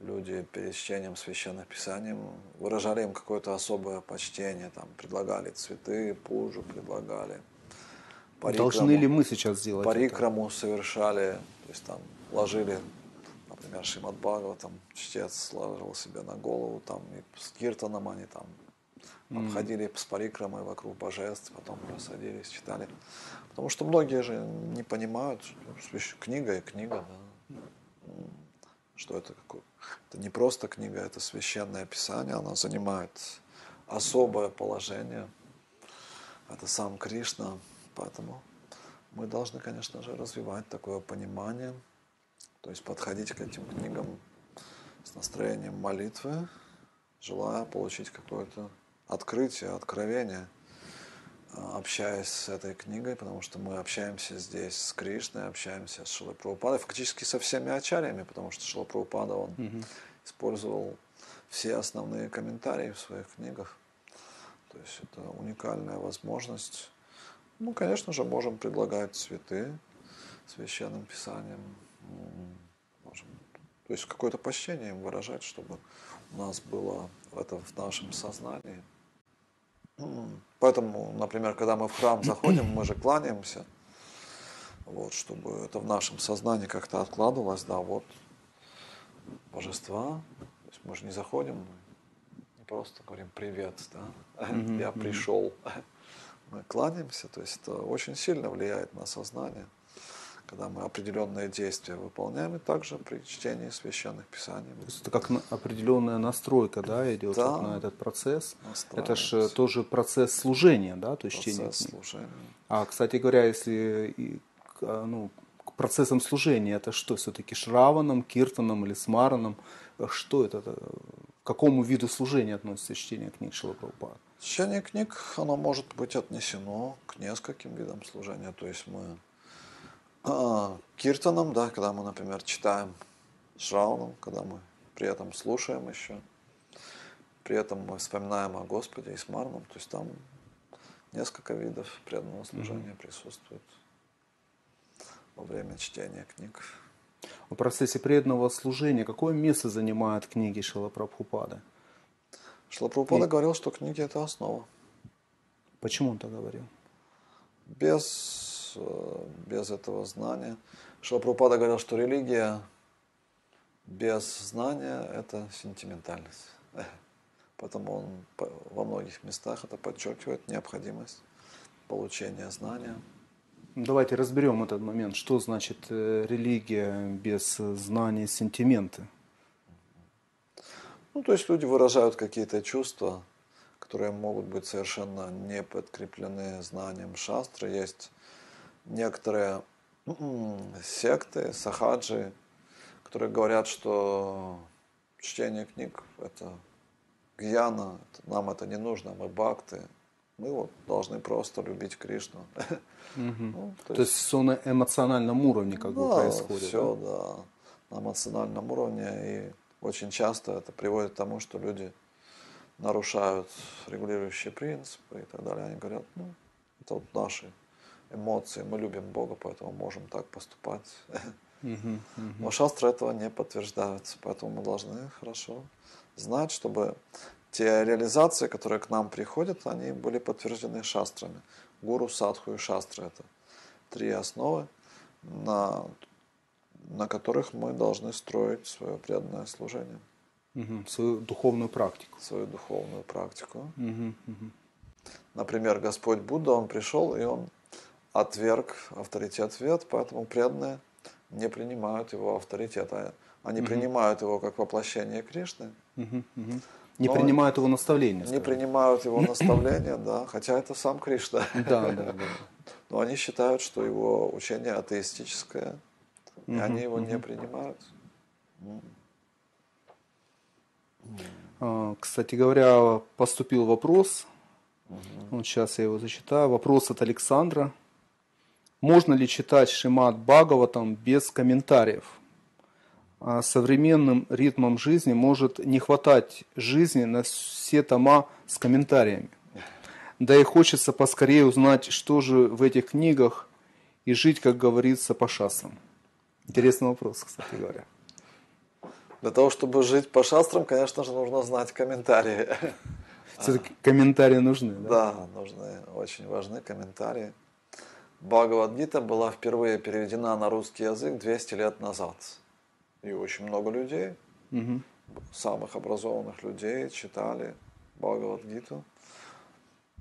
люди перед чтением священных писаний выражали им какое-то особое почтение, там предлагали цветы, пужу предлагали. Должны ли мы сейчас сделать это? Парикраму совершали, то есть там ложили, например, Шимат Бхагава, там чтец сложил себе на голову, там и с киртаном они там обходили с парикрамой вокруг божеств, потом садились, читали. Потому что многие же не понимают, что книга и книга, да. Что это какое. Это не просто книга, это священное писание, она занимает особое положение. Это сам Кришна, поэтому мы должны, конечно же, развивать такое понимание, то есть подходить к этим книгам с настроением молитвы, желая получить какое-то открытие, откровение, а, общаясь с этой книгой, потому что мы общаемся здесь с Кришной, общаемся с Шилой Прабхупадой, фактически со всеми ачарьями, потому что Шила Прабхупада, он угу. использовал все основные комментарии в своих книгах. То есть это уникальная возможность. Мы, конечно же, можем предлагать цветы священным писанием. Можем, то есть какое-то почтение им выражать, чтобы у нас было это в нашем сознании. Поэтому, например, когда мы в храм заходим, мы же кланяемся, вот, чтобы это в нашем сознании как-то откладывалось, да, вот божества, мы же не заходим, не просто говорим привет, да, я пришел. Мы кланяемся, то есть это очень сильно влияет на сознание, когда мы определенные действия выполняем, и также при чтении священных писаний. То есть это как определенная настройка, да, идет да, вот на этот процесс. Это же тоже процесс служения, да, то есть чтение книг. служения. А, кстати говоря, если а, ну, к процессам служения, это что, все-таки шраваном, киртаном или смараном? Что это? К какому виду служения относится чтение книг Шилапрабхупады? Чтение книг, оно может быть отнесено к нескольким видам служения. То есть мы а, киртаном, да, когда мы, например, читаем шрауном, когда мы при этом слушаем еще, при этом мы вспоминаем о Господе и смарном, то есть там несколько видов преданного служения mm-hmm. присутствует во время чтения книг в процессе преданного служения, какое место занимают книги Шилапрабхупады? Шилапрабхупада И... говорил, что книги – это основа. Почему он так говорил? Без, без этого знания. Шилапрабхупада говорил, что религия без знания – это сентиментальность. Поэтому он во многих местах это подчеркивает необходимость получения знания – Давайте разберем этот момент. Что значит э, религия без знаний, сентименты? Ну, то есть люди выражают какие-то чувства, которые могут быть совершенно не подкреплены знанием шастры. Есть некоторые секты, сахаджи, которые говорят, что чтение книг – это гьяна, нам это не нужно, мы бакты, мы вот должны просто любить Кришну. Угу. Ну, то, то есть все на эмоциональном уровне как да, бы происходит. Все, да? да, на эмоциональном уровне. И очень часто это приводит к тому, что люди нарушают регулирующие принципы и так далее. Они говорят, ну, это вот наши эмоции, мы любим Бога, поэтому можем так поступать. Uh-huh, Но шастры этого не подтверждаются, поэтому мы должны хорошо знать, чтобы те реализации, которые к нам приходят, они были подтверждены шастрами. Гуру, садху и шастры – это три основы, на, на которых мы должны строить свое преданное служение. Угу, свою духовную практику. Свою духовную практику. Угу, угу. Например, Господь Будда, Он пришел, и Он отверг авторитет вет, поэтому преданные не принимают его авторитета. Они угу. принимают его как воплощение Кришны, угу, угу. Не принимают его наставления. Не принимают его наставления, да, хотя это сам Кришна. Да, да, да. Но они считают, что его учение атеистическое, и они его не принимают. А, кстати говоря, поступил вопрос. Вот сейчас я его зачитаю. Вопрос от Александра. Можно ли читать Шимат Бхагаватам без комментариев? А современным ритмом жизни может не хватать жизни на все тома с комментариями. Да и хочется поскорее узнать, что же в этих книгах, и жить, как говорится, по шастрам. Интересный вопрос, кстати говоря. Для того, чтобы жить по шастрам, конечно же, нужно знать комментарии. Все-таки комментарии нужны, да? Да, нужны, очень важны комментарии. Бхагавадгита была впервые переведена на русский язык 200 лет назад. И очень много людей, угу. самых образованных людей читали Бхагавадгиту.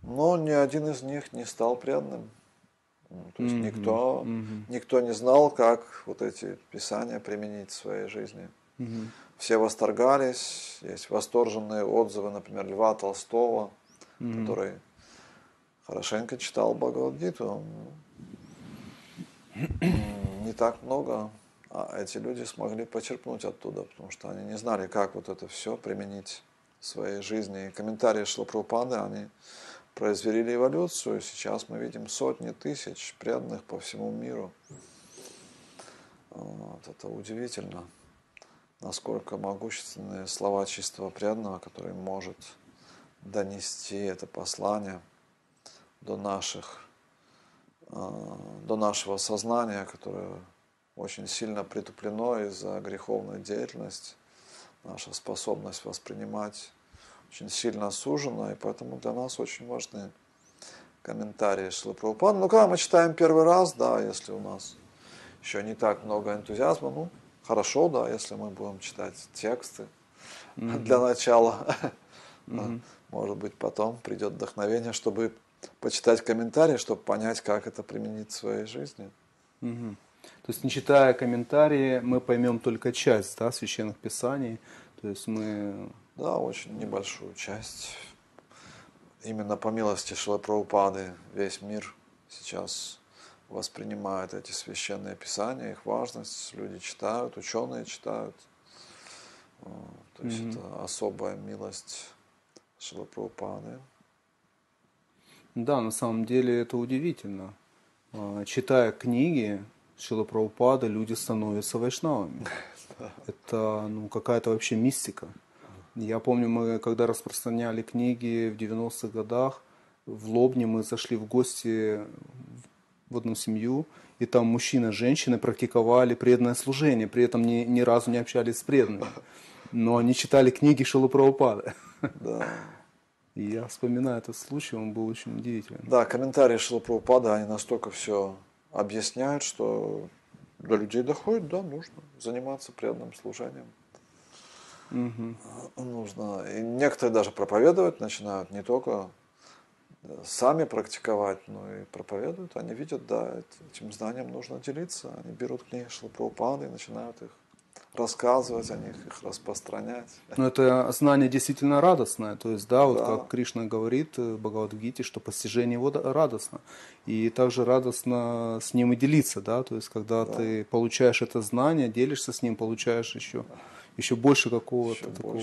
Но ни один из них не стал преданным. Ну, то есть mm никто, mm никто не знал, как вот эти писания применить в своей жизни. mm Все восторгались, есть восторженные отзывы, например, Льва Толстого, mm который хорошенько читал Бхагавадгиту. Не так много, а эти люди смогли почерпнуть оттуда, потому что они не знали, как вот это все применить в своей жизни. И комментарии Шлапрупады, они произвели эволюцию. Сейчас мы видим сотни тысяч преданных по всему миру. Вот, это удивительно, насколько могущественные слова чистого преданного, который может донести это послание до наших, до нашего сознания, которое очень сильно притуплено из-за греховной деятельности. Наша способность воспринимать очень сильно сужена, и поэтому для нас очень важны комментарии Шилы Прабхупады. Ну, когда мы читаем первый раз, да, если у нас еще не так много энтузиазма, ну, хорошо, да, если мы будем читать тексты mm-hmm. для начала. Mm-hmm. Может быть, потом придет вдохновение, чтобы почитать комментарии, чтобы понять, как это применить в своей жизни. Mm-hmm. То есть, не читая комментарии, мы поймем только часть да, священных писаний. То есть мы... Да, очень небольшую часть. Именно по милости Шилапраупады весь мир сейчас воспринимает эти священные писания, их важность. Люди читают, ученые читают. То есть mm-hmm. это особая милость Шилапраупады. Да, на самом деле это удивительно. А, читая книги, Шила Прабхупада люди становятся вайшнавами. Это ну, какая-то вообще мистика. Я помню, мы когда распространяли книги в 90-х годах, в Лобне мы зашли в гости в одну семью, и там мужчина и женщина практиковали преданное служение, при этом ни, ни разу не общались с преданными. Но они читали книги Прабхупады. Да. И я вспоминаю этот случай, он был очень удивительный. Да, комментарии Шилы Прабхупады, они настолько все объясняют, что до людей доходит, да, нужно заниматься преданным служением. Угу. Нужно. И некоторые даже проповедовать начинают, не только сами практиковать, но и проповедуют. Они видят, да, этим знанием нужно делиться. Они берут книги Шлапрупады и начинают их рассказывать о них, их распространять. Но это знание действительно радостное. То есть, да, вот да. как Кришна говорит в Бхагавадгите, что постижение его радостно. И также радостно с ним и делиться, да, то есть, когда да. ты получаешь это знание, делишься с ним, получаешь еще, еще больше какого-то такого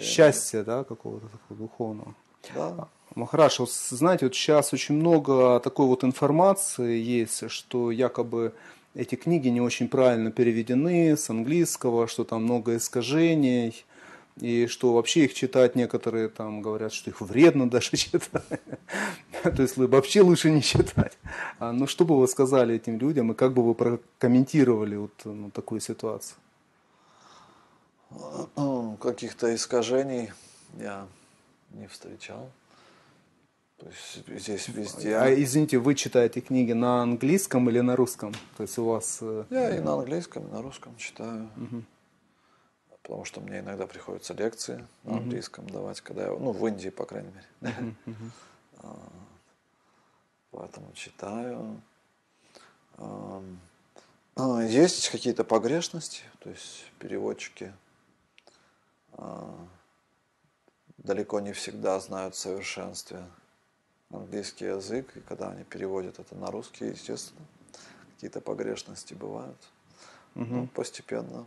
счастья, да, какого-то такого духовного. Да. Махараш, вот знаете, вот сейчас очень много такой вот информации есть, что якобы эти книги не очень правильно переведены с английского, что там много искажений, и что вообще их читать некоторые там говорят, что их вредно даже читать. То есть вообще лучше не читать. А, ну что бы вы сказали этим людям и как бы вы прокомментировали вот ну, такую ситуацию? Каких-то искажений я не встречал. Здесь везде. А извините, вы читаете книги на английском или на русском? То есть у вас. Э, я и на английском, и на русском читаю. Угу. Потому что мне иногда приходится лекции на угу. английском давать, когда я, ну, в Индии, по крайней мере. Угу. Поэтому читаю. А, есть какие-то погрешности, то есть переводчики а, далеко не всегда знают в совершенстве английский язык, и когда они переводят это на русский, естественно, какие-то погрешности бывают. Угу. Ну, постепенно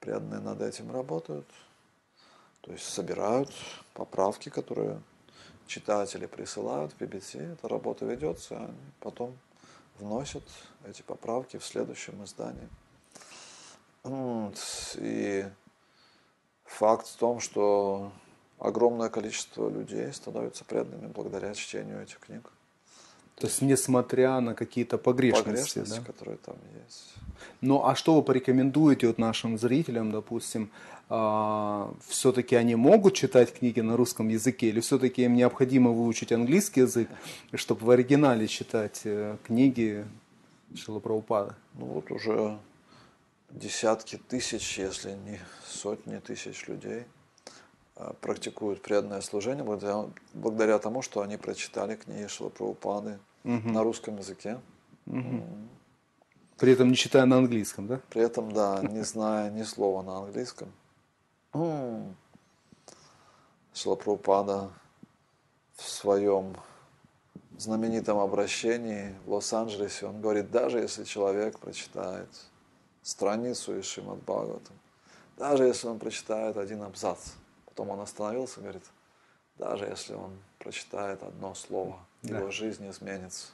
преданные над этим работают, то есть собирают поправки, которые читатели присылают в BBC, эта работа ведется, они потом вносят эти поправки в следующем издании. И факт в том, что огромное количество людей становятся преданными благодаря чтению этих книг. То есть, несмотря на какие-то погрешности, погрешности да? которые там есть. Ну, а что вы порекомендуете вот нашим зрителям, допустим, а, все-таки они могут читать книги на русском языке, или все-таки им необходимо выучить английский язык, чтобы в оригинале читать э, книги Шилапраупада? Ну, вот уже десятки тысяч, если не сотни тысяч людей – Э, практикуют преданное служение благодаря, благодаря тому, что они прочитали книги Шилапрабхупады угу. на русском языке. Угу. При этом не читая на английском, да? При этом, да, не зная ни слова на английском. Шилапрабхупада в своем знаменитом обращении в Лос-Анджелесе, он говорит, даже если человек прочитает страницу из Шримад Бхагаватам, даже если он прочитает один абзац, потом он остановился и говорит, даже если он прочитает одно слово, Да. его жизнь изменится.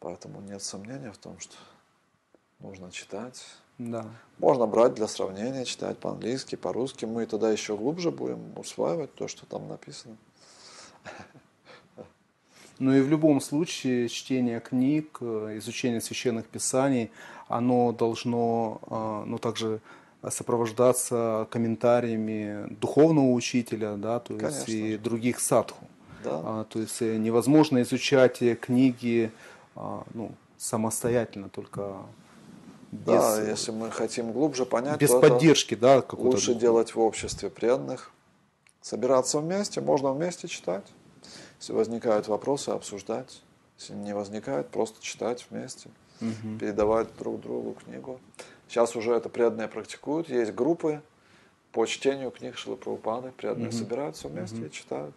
Поэтому нет сомнения в том, что нужно читать. Да. Можно брать для сравнения, читать по-английски, по-русски. Мы тогда еще глубже будем усваивать то, что там написано. Ну и в любом случае чтение книг, э, изучение священных писаний, оно должно э, ну, также сопровождаться комментариями духовного учителя, да, то есть Конечно и же. других садху. Да? А, то есть э, невозможно изучать э, книги а, ну, самостоятельно, только без, да, если мы хотим глубже понять, без поддержки, да, какой-то лучше делать в обществе преданных. Собираться вместе, можно вместе читать. Если возникают вопросы, обсуждать. Если не возникает, просто читать вместе. Мгм. передавать друг другу книгу. Сейчас уже это преданные практикуют. Есть группы по чтению книг Шилы Прабхупады. Преданные Мгм. собираются вместе и читают.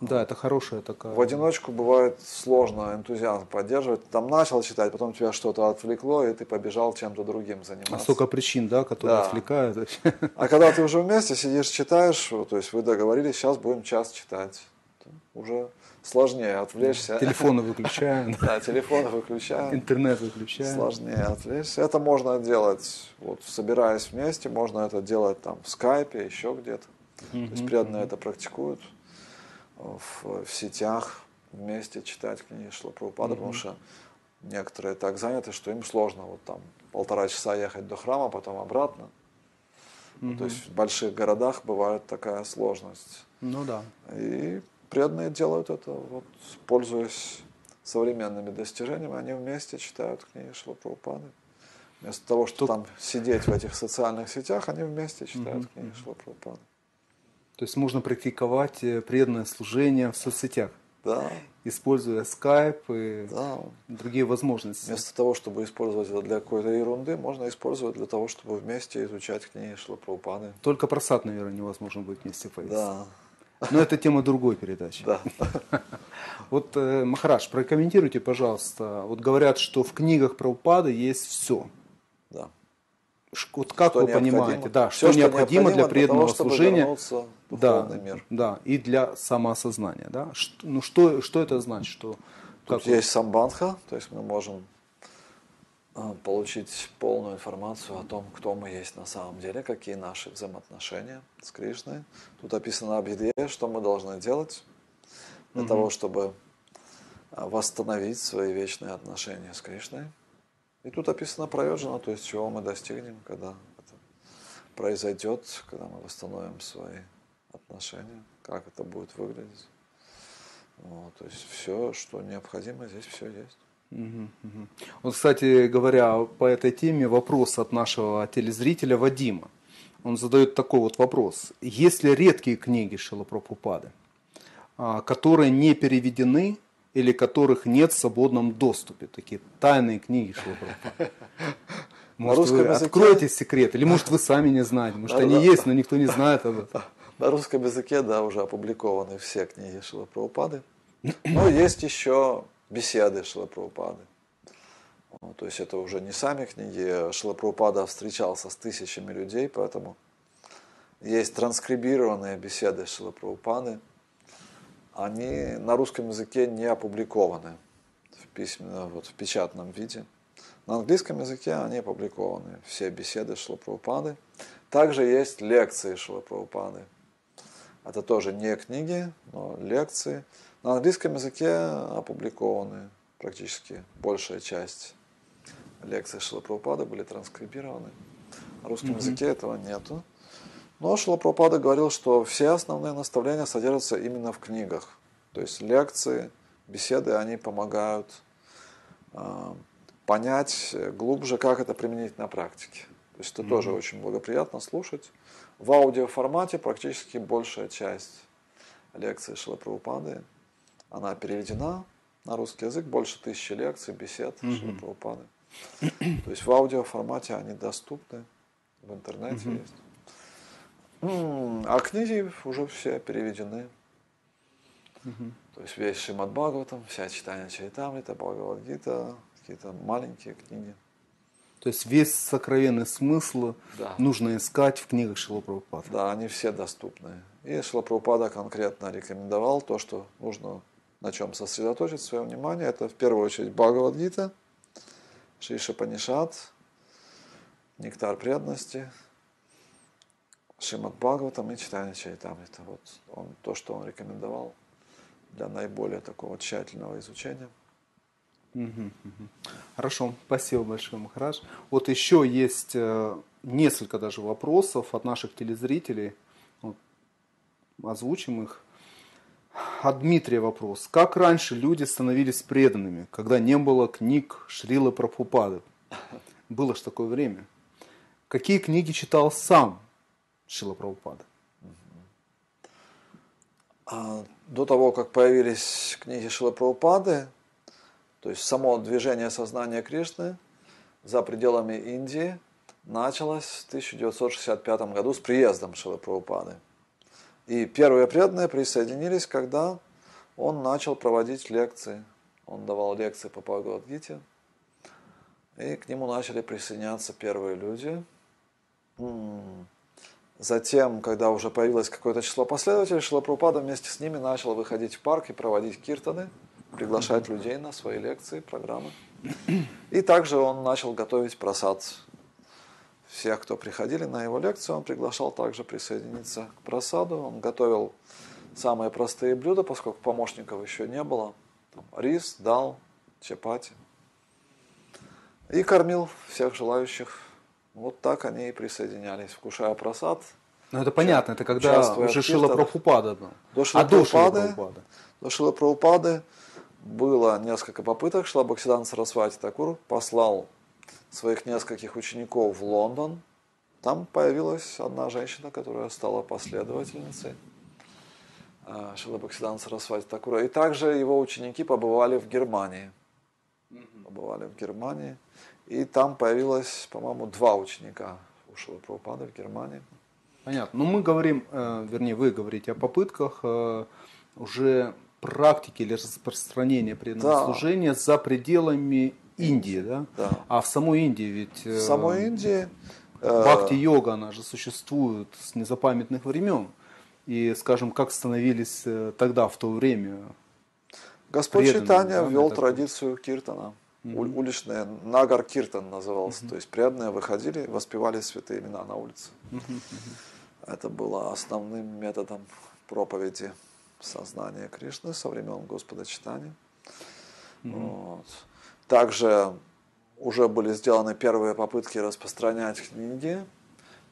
Да, это хорошая такая. В одиночку бывает сложно энтузиазм поддерживать. Там начал читать, потом тебя что-то отвлекло, и ты побежал чем-то другим заниматься. А столько причин, да, которые Да. отвлекают. А когда ты уже вместе сидишь, читаешь, то есть вы договорились, сейчас будем час читать. Уже сложнее отвлечься. Телефоны выключаем, Да, телефон выключаем. интернет выключаем. Сложнее отвлечься. Это можно делать, вот собираясь вместе, можно это делать там в скайпе, еще где-то. То есть преданные это практикуют в, в сетях вместе читать книги Шила Прабхупады, потому что некоторые так заняты, что им сложно вот там полтора часа ехать до храма, потом обратно. Ну, То есть в больших городах бывает такая сложность. Ну да. И преданные делают это, вот, пользуясь современными достижениями, они вместе читают книги Шила Прабхупады. Вместо того, чтобы Тут- там сидеть в этих социальных сетях, они вместе читают Мгм, книги Шила Прабхупады. То есть можно практиковать э, преданное служение в соцсетях, Да, используя скайп и да. другие возможности. Вместо того, чтобы использовать это для какой-то ерунды, можно использовать для того, чтобы вместе изучать книги Шила Прабхупады. Только про сад, наверное, невозможно будет вместе поесть. Да, Но это тема другой передачи. да. Вот, э, Махарадж, прокомментируйте, пожалуйста. Вот говорят, что в книгах про упады есть все. да. Вот как Что вы понимаете, да, Всё, что, необходимо для преданного того, служения, да, мир. да, и для самоосознания, да. Что, ну что, что это значит, что Тут как вы- есть самбанха, то есть мы можем получить полную информацию о том, кто мы есть на самом деле, какие наши взаимоотношения с Кришной. Тут описано Абхидье, что мы должны делать для того, чтобы а, восстановить свои вечные отношения с Кришной. И тут описано проёджина, то есть чего мы достигнем, когда это произойдет, когда мы восстановим свои отношения, как это будет выглядеть. Вот, то есть все, что необходимо, здесь все есть. Вот, кстати говоря, по этой теме вопрос от нашего телезрителя Вадима. Он задает такой вот вопрос. Есть ли редкие книги Шилапрабхупады, а, которые не переведены или которых нет в свободном доступе? Такие тайные книги Шилапрабхупады. Может, русском вы языке- откроете секрет, или может вы сами не знаете, может Да, они да. есть, но никто не знает об этом. На русском языке, да, уже опубликованы все книги Шила Прабхупады. Но есть еще беседы Шила Прабхупады. Вот, То есть это уже не сами книги. Шила Прабхупада встречался с тысячами людей, поэтому есть транскрибированные беседы Шила Прабхупады. Они на русском языке не опубликованы в, письменном, вот, в печатном виде. На английском языке они опубликованы, все беседы Шила Прабхупады. Также есть лекции Шила Прабхупады. Это тоже не книги, но лекции. На английском языке опубликованы практически большая часть лекций Шила Прабхупады были транскрибированы. На русском языке этого нету. Но Шила Прабхупада говорил, что все основные наставления содержатся именно в книгах. То есть лекции, беседы, они помогают э, понять глубже, как это применить на практике. То есть это тоже очень благоприятно слушать. В аудиоформате практически большая часть лекций Шила Прабхупады, она переведена на русский язык, больше тысячи лекций, бесед Прабхупады. То есть в аудиоформате они доступны, в интернете есть. А книги уже все переведены. То есть весь Шримад Бхагаватам, вся читание Чайтамрита, Бхагавадгита, какие-то маленькие книги. То есть весь сокровенный смысл Да. нужно искать в книгах Шила Прабхупады. Да, они все доступны. И Шилапрапада конкретно рекомендовал то, что нужно на чем сосредоточить свое внимание. Это в первую очередь Бхагавадгита, Шиша Панишат, Нектар преданности, Шимат Бхагаватам и читание Чайтамрита. Вот он, то, что он рекомендовал для наиболее такого тщательного изучения. Хорошо, спасибо большое, Махарадж. Вот еще есть э, несколько даже вопросов от наших телезрителей. Озвучим их. От Дмитрия вопрос. Как раньше люди становились преданными, когда не было книг Шрила Прабхупады? Было ж такое время. Какие книги читал сам Шрила Прабхупада? А до того, как появились книги Шила Прабхупады, то есть само движение сознания Кришны за пределами Индии началось в 1965 году с приездом Шилы Прабхупады. И первые преданные присоединились, когда он начал проводить лекции. Он давал лекции по Бхагавадгите, и к нему начали присоединяться первые люди. Затем, когда уже появилось какое-то число последователей, Шила Прабхупада вместе с ними начал выходить в парк и проводить киртаны, приглашать людей на свои лекции, программы. И также он начал готовить просад. Всех, кто приходили на его лекцию, он приглашал также присоединиться к просаду. Он готовил самые простые блюда, поскольку помощников еще не было. Там рис, дал, чапати. И кормил всех желающих. Вот так они и присоединялись, вкушая просад. Ну это понятно, это когда уже Шила. Прабхупада был. До Шилы А до Шила Прабхупады- Прабхупады? До Шилы Прабхупады было несколько попыток. Шила Бхактисиданта Сарасвати Такур послал своих нескольких учеников в Лондон. Там появилась одна женщина, которая стала последовательницей э, Шила Бхактисиданта Сарасвати Такура. И также его ученики побывали в Германии. Побывали в Германии. И там появилось, по-моему, два ученика у Шилы Прабхупады в Германии. Понятно. Но мы говорим, э, вернее, вы говорите о попытках э, уже практики или распространения преданного Да. служения за пределами Индии, да? Да. А в самой Индии ведь э, В самой Индии э, бхакти-йога, она же существует с незапамятных времен. И, скажем, как становились э, тогда, в то время, Господь преданным, Читания да, ввел традицию киртана. У- Уличная, Нагар Киртан назывался. То есть преданные выходили, воспевали святые имена на улице. Это было основным методом проповеди сознания Кришны со времен Господа Читания. Вот. Также уже были сделаны первые попытки распространять книги.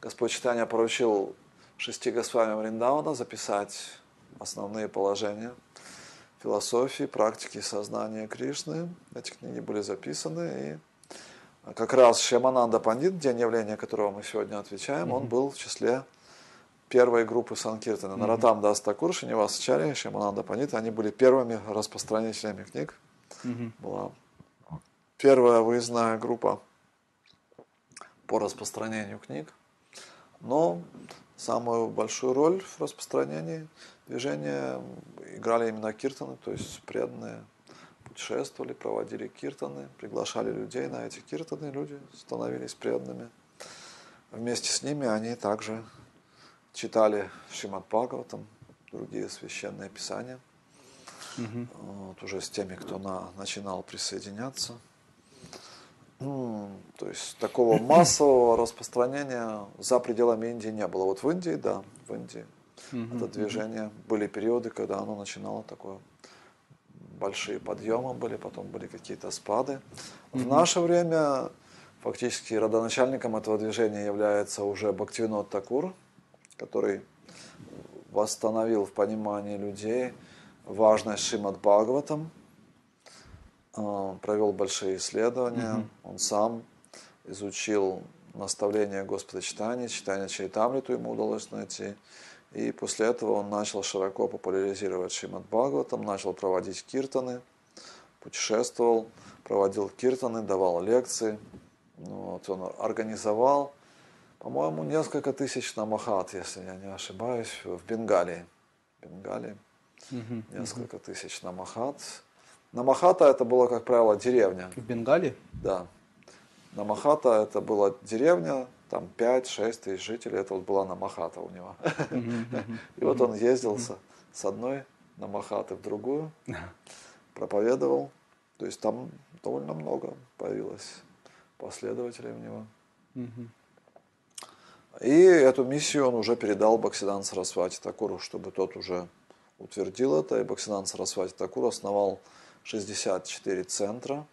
Господь Читания поручил шести Госвами Вриндавана записать основные положения философии, практики сознания Кришны. Эти книги были записаны. И как раз Шьямананда Пандит, день явления которого мы сегодня отвечаем, он был в числе первой группы Санкиртана. Наратам Дас Такур, Шинивас Чарья, Шьямананда Пандит, они были первыми распространителями книг. Была первая выездная группа по распространению книг. Но самую большую роль в распространении движения играли именно киртаны, то есть преданные путешествовали, проводили киртаны, приглашали людей на эти киртаны, люди становились преданными. Вместе с ними они также читали Шримад Бхагаватам, другие священные писания, вот, уже с теми, кто на, начинал присоединяться. То есть такого массового распространения за пределами Индии не было. Вот в Индии, да, в Индии это движение. Были периоды, когда оно начинало такое большие подъемы были, потом были какие-то спады. В наше время фактически родоначальником этого движения является уже Бхактивинод Такур, который восстановил в понимании людей важность Шримад Бхагаватам, провел большие исследования, он сам изучил наставления Господа читания, читание Чайтамриту ему удалось найти. И после этого он начал широко популяризировать Шримад Бхагаватам, начал проводить киртаны, путешествовал, проводил киртаны, давал лекции. Ну Вот, он организовал, по-моему, несколько тысяч намахат, если я не ошибаюсь, в Бенгалии. Бенгалии. Мгм. несколько тысяч намахат. Намахата это было, как правило, деревня. В Бенгалии? Да. Намахата это была деревня, там 5-6 тысяч жителей, это вот была Намахата у него. И вот он ездил со- с одной Намахаты в другую, проповедовал. То есть там довольно много появилось последователей у него. И эту миссию он уже передал Баксидан Сарасвати Такуру, чтобы тот уже утвердил это. И Баксидан Сарасвати Такур основал 64 центра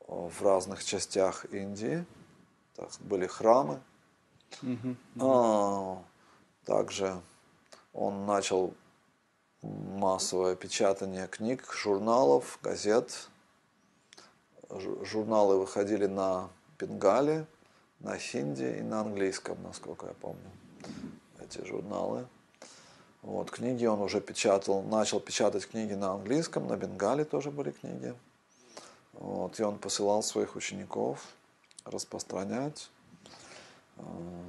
э, в разных частях Индии. Так, были храмы. Мгм. А, Также он начал массовое печатание книг, журналов, газет. Жу- Журналы выходили на бенгале, на хинди и на английском, насколько я помню, эти журналы. Вот, книги он уже печатал, начал печатать книги на английском, на бенгале тоже были книги. Вот, и он посылал своих учеников распространять. Вот.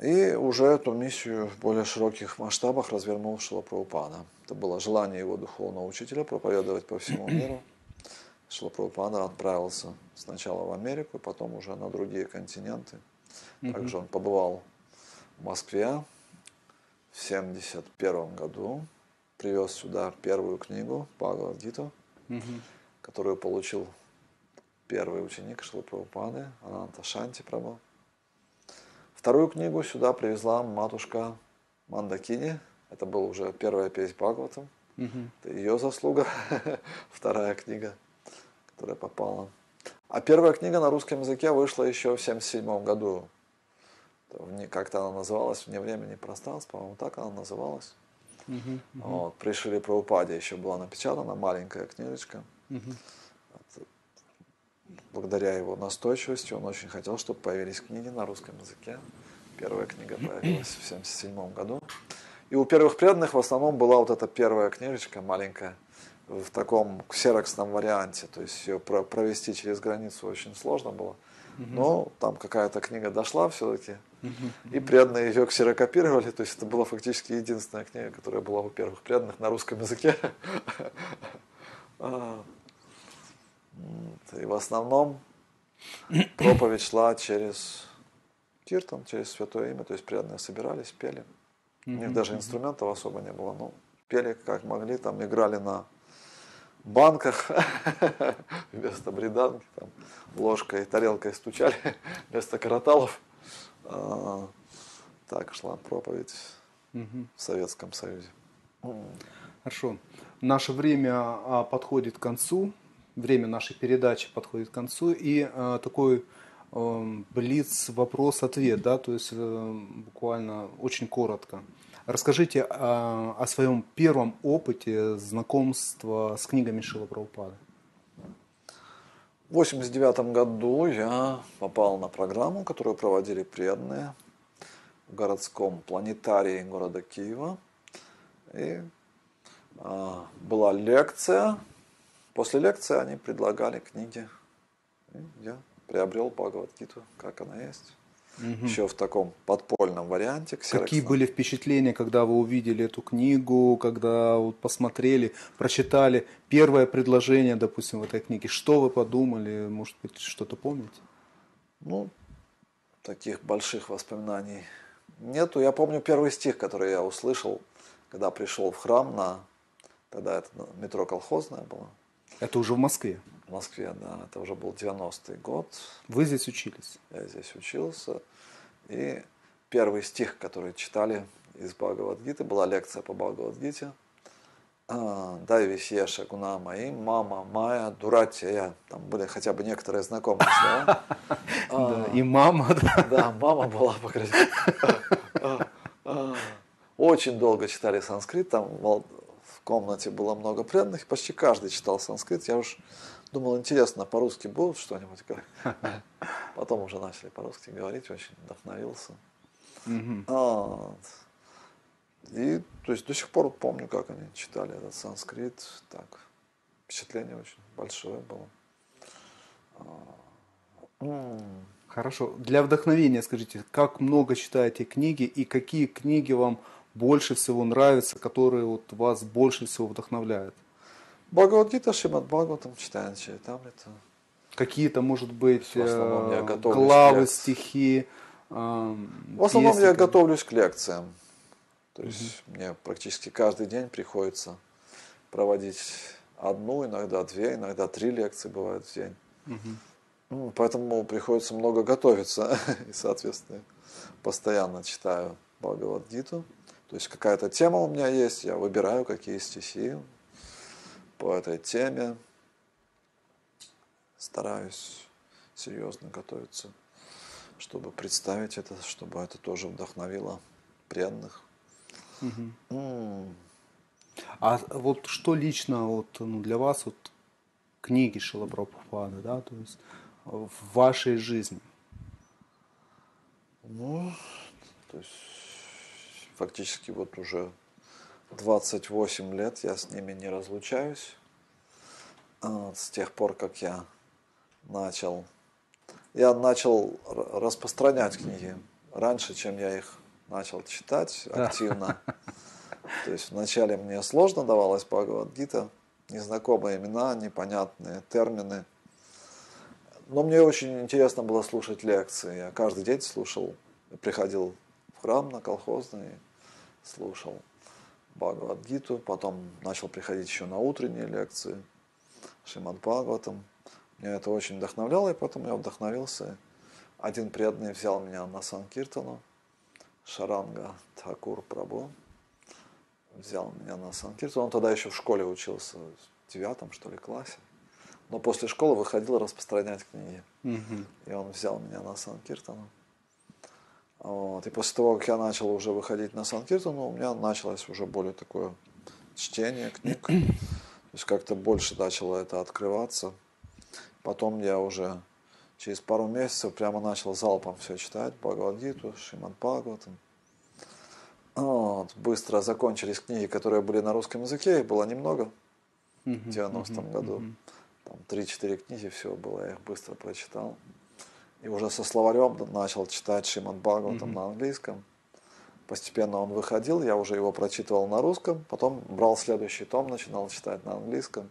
И уже эту миссию в более широких масштабах развернул Шила Прабхупада. Это было желание его духовного учителя проповедовать по всему миру. Шила Прабхупада отправился сначала в Америку, потом уже на другие континенты. Также он побывал в Москве в 1971 году, привез сюда первую книгу Бхагавадгиту, Мгм. которую получил первый ученик Шилы Прабхупады, Ананта Шанти Прабhu. Вторую книгу сюда привезла матушка Мандакини. Это была уже первая песня Бхагаватам. Мгм. Это ее заслуга. Вторая книга, которая попала. А первая книга на русском языке вышла еще в 1977 году. Как-то она называлась «Вне времени и пространства», по-моему, так она называлась. Мгм. Вот, при Шиле Прабхупаде еще была напечатана маленькая книжечка. Мгм. Благодаря его настойчивости он очень хотел, чтобы появились книги на русском языке. Первая книга появилась в 1977 году. И у первых преданных в основном была вот эта первая книжечка маленькая в таком ксероксном варианте. То есть ее про- провести через границу очень сложно было. Но там какая-то книга дошла все-таки. И преданные ее ксерокопировали. То есть это была фактически единственная книга, которая была у первых преданных на русском языке. А. И в основном проповедь шла через киртан, через святое имя, то есть преданные собирались, пели. У них даже инструментов особо не было, ну, пели как могли, там играли на банках вместо бриданки, там ложкой, тарелкой стучали вместо караталов. А, Так шла проповедь Мгм. в Советском Союзе. Хорошо. Наше время а, подходит к концу. Время нашей передачи подходит к концу. И а, такой эм, блиц вопрос-ответ, да, то есть э, буквально очень коротко. Расскажите а, о своем первом опыте знакомства с книгами Шила Прабхупады. В 89 году я попал на программу, которую проводили преданные в городском планетарии города Киева. И а, была лекция. После лекции они предлагали книги. И я приобрел Бхагавадгиту, как она есть. Еще в таком подпольном варианте. Какие ксероксном. были впечатления, когда вы увидели эту книгу, когда вот посмотрели, прочитали первое предложение, допустим, в этой книге? Что вы подумали? Может быть, что-то помните? Ну, таких больших воспоминаний нету. Я помню первый стих, который я услышал, когда пришел в храм на... Тогда это метро колхозное было Это уже в Москве. в Москве, да. Это уже был 90-й год. Вы здесь учились. Я здесь учился. И первый стих, который читали из Бхагавадгиты, была лекция по Бхагавадгите. А, Дай висеша гуна мои, мама моя, дуратия. Там были хотя бы некоторые знакомые слова. Да, и мама, да. Мама была покрыта. Очень долго читали санскрит, там комнате было много преданных, почти каждый читал санскрит. Я уж думал, интересно, по-русски будут что-нибудь говорить. Потом уже начали по-русски говорить, очень вдохновился. Вот. И то есть до сих пор помню, как они читали этот санскрит. Так, впечатление очень большое было. А, Хорошо. Для вдохновения скажите, как много читаете книги и какие книги вам больше всего нравятся, которые вот вас больше всего вдохновляют? Бхагавадгита, Шримад Бхагаватам читаем, там это. Какие-то, может быть, э, главы, стихи? эм, В основном песни, я как- готовлюсь к лекциям. То есть мне практически каждый день приходится проводить одну, иногда две, иногда три лекции бывают в день. Ну, Поэтому приходится много готовиться. И, соответственно, постоянно читаю Бхагавадгиту. То есть какая-то тема у меня есть, я выбираю, какие стихи по этой теме. Стараюсь серьезно готовиться, чтобы представить это, чтобы это тоже вдохновило преданных. Мгм. М, А вот что лично вот, ну, для вас вот книги Шилапрабхупады, да, то есть в вашей жизни? Ну, то есть фактически вот уже 28 лет я с ними не разлучаюсь. А, С тех пор, как я начал, я начал распространять книги раньше, чем я их начал читать активно. То есть вначале мне сложно давалась Бхагавадгита, незнакомые имена, непонятные термины. Но мне очень интересно было слушать лекции. Я каждый день слушал, приходил в храм на колхозный, слушал Бхагавадгиту, потом начал приходить еще на утренние лекции Шримад Бхагаватам. Меня это очень вдохновляло, и потом я вдохновился. Один преданный взял меня на Санкиртану, Шаранга Такур Прабу, взял меня на Санкиртану. Он тогда еще в школе учился, в девятом, что ли, классе. Но после школы выходил распространять книги. Мгм. И он взял меня на Санкиртану. Вот. И после того, как я начал уже выходить на Санкиртану, у меня началось уже более такое чтение книг. То есть как-то больше начало это открываться. Потом я уже через пару месяцев прямо начал залпом все читать. Бхагавадгиту, Шримад Бхагаватам. Вот. Быстро закончились книги, которые были на русском языке. Их было немного в 90-м Мгм. году. Там 3-4 книги всего было, я их быстро прочитал. И уже со словарем начал читать Шримад Бхагаватам Мгм. на английском. Постепенно он выходил, я уже его прочитывал на русском, потом брал следующий том, начинал читать на английском.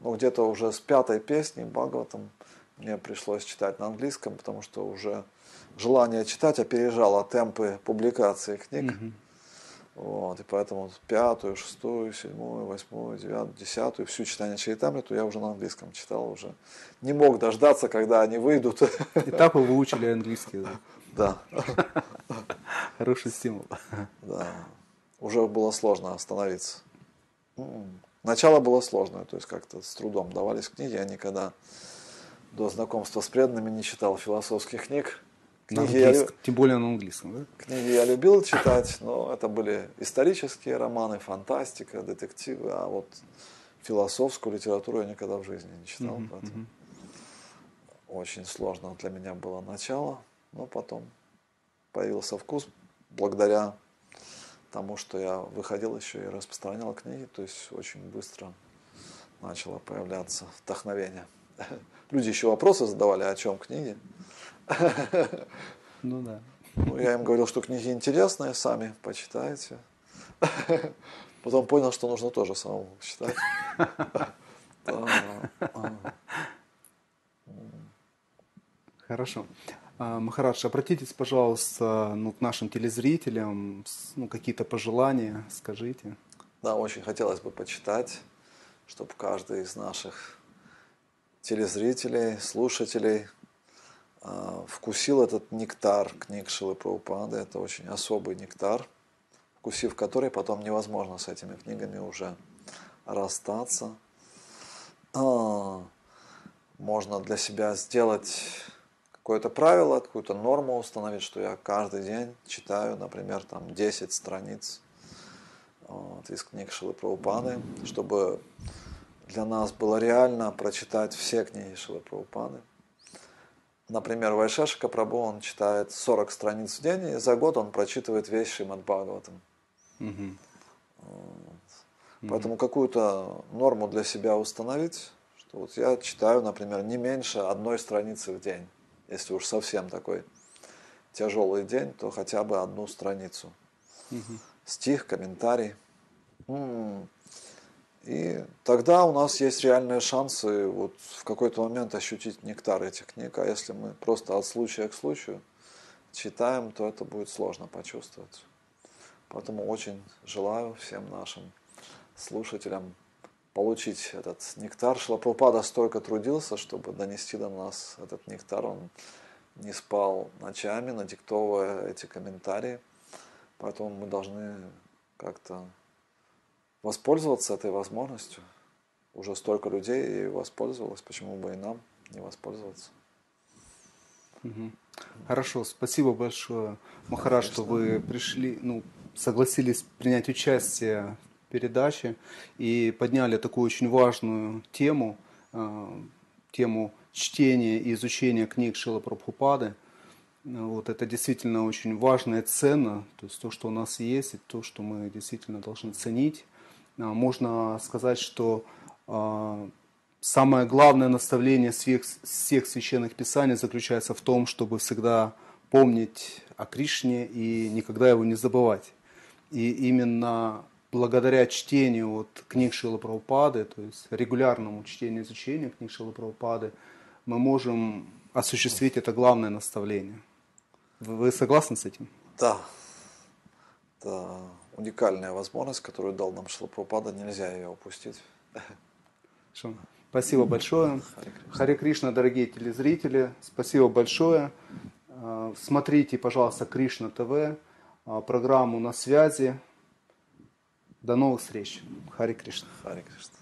Но где-то уже с пятой песни Бхагаватам мне пришлось читать на английском, потому что уже желание читать опережало темпы публикации книг. Мгм. Вот, и поэтому пятую, шестую, седьмую, восьмую, девятую, десятую, всю читание Чайтамриту я уже на английском читал уже. Не мог дождаться, когда они выйдут. И так вы выучили английский. Да, Хороший стимул. да. Уже было сложно остановиться. М. Начало было сложное, то есть как-то с трудом давались книги. Я никогда до знакомства с преданными не читал философских книг. На я, английском, тем более на английском, да? Книги я любил читать, но это были исторические романы, фантастика, детективы, а вот философскую литературу я никогда в жизни не читал, Мгм, поэтому мгм. очень сложно для меня было начало, но потом появился вкус благодаря тому, что я выходил еще и распространял книги, то есть очень быстро начало появляться вдохновение. Люди еще вопросы задавали, о чем книги. Ну да. Ну, я им говорил, что книги интересные, сами почитайте. Потом понял, что нужно тоже самому читать. Хорошо. А, Махарадж, обратитесь, пожалуйста, ну, к нашим телезрителям, ну, какие-то пожелания скажите. Да, очень хотелось бы почитать, чтобы каждый из наших телезрителей, слушателей вкусил этот нектар книг Шилы Прабхупады. Это очень особый нектар, вкусив который потом невозможно с этими книгами уже расстаться. А, Можно для себя сделать какое-то правило, какую-то норму установить, что я каждый день читаю, например, там 10 страниц вот, из книг Шилы Прабхупады, чтобы для нас было реально прочитать все книги Шилы Прабхупады. Например, Вайшешика Прабhu, он читает 40 страниц в день, и за год он прочитывает весь Шримад Бхагаватам. Мгм. Поэтому какую-то норму для себя установить, что вот я читаю, например, не меньше одной страницы в день. Если уж совсем такой тяжелый день, то хотя бы одну страницу. Мгм. Стих, комментарий. М. И тогда у нас есть реальные шансы вот в какой-то момент ощутить нектар этих книг. А если мы просто от случая к случаю читаем, то это будет сложно почувствовать. Поэтому очень желаю всем нашим слушателям получить этот нектар. Шлапрупада столько трудился, чтобы донести до нас этот нектар. Он не спал ночами, надиктовывая эти комментарии. Поэтому мы должны как-то воспользоваться этой возможностью. Уже столько людей ей воспользовалось, почему бы и нам не воспользоваться. Мгм. Хорошо, спасибо большое, Махарадж, что вы пришли, ну, согласились принять участие в передаче и подняли такую очень важную тему, э, тему чтения и изучения книг Шила Прабхупады. Вот это действительно очень важно и ценно, то есть то, что у нас есть, и то, что мы действительно должны ценить. А, Можно сказать, что а, самое главное наставление всех, всех священных писаний заключается в том, чтобы всегда помнить о Кришне и никогда его не забывать. И именно благодаря чтению вот книг Шилы Прабхупады, то есть регулярному чтению и изучению книг Шилы Прабхупады, мы можем осуществить это главное наставление. Вы согласны с этим? Да, это уникальная возможность, которую дал нам Шлапрапада, нельзя ее упустить. Спасибо большое. Харе Кришна. Харе Кришна, дорогие телезрители. Спасибо большое. А, Смотрите, пожалуйста, Кришна ТВ, а, программу «На связи». До новых встреч. Харе Кришна. Харе Кришна.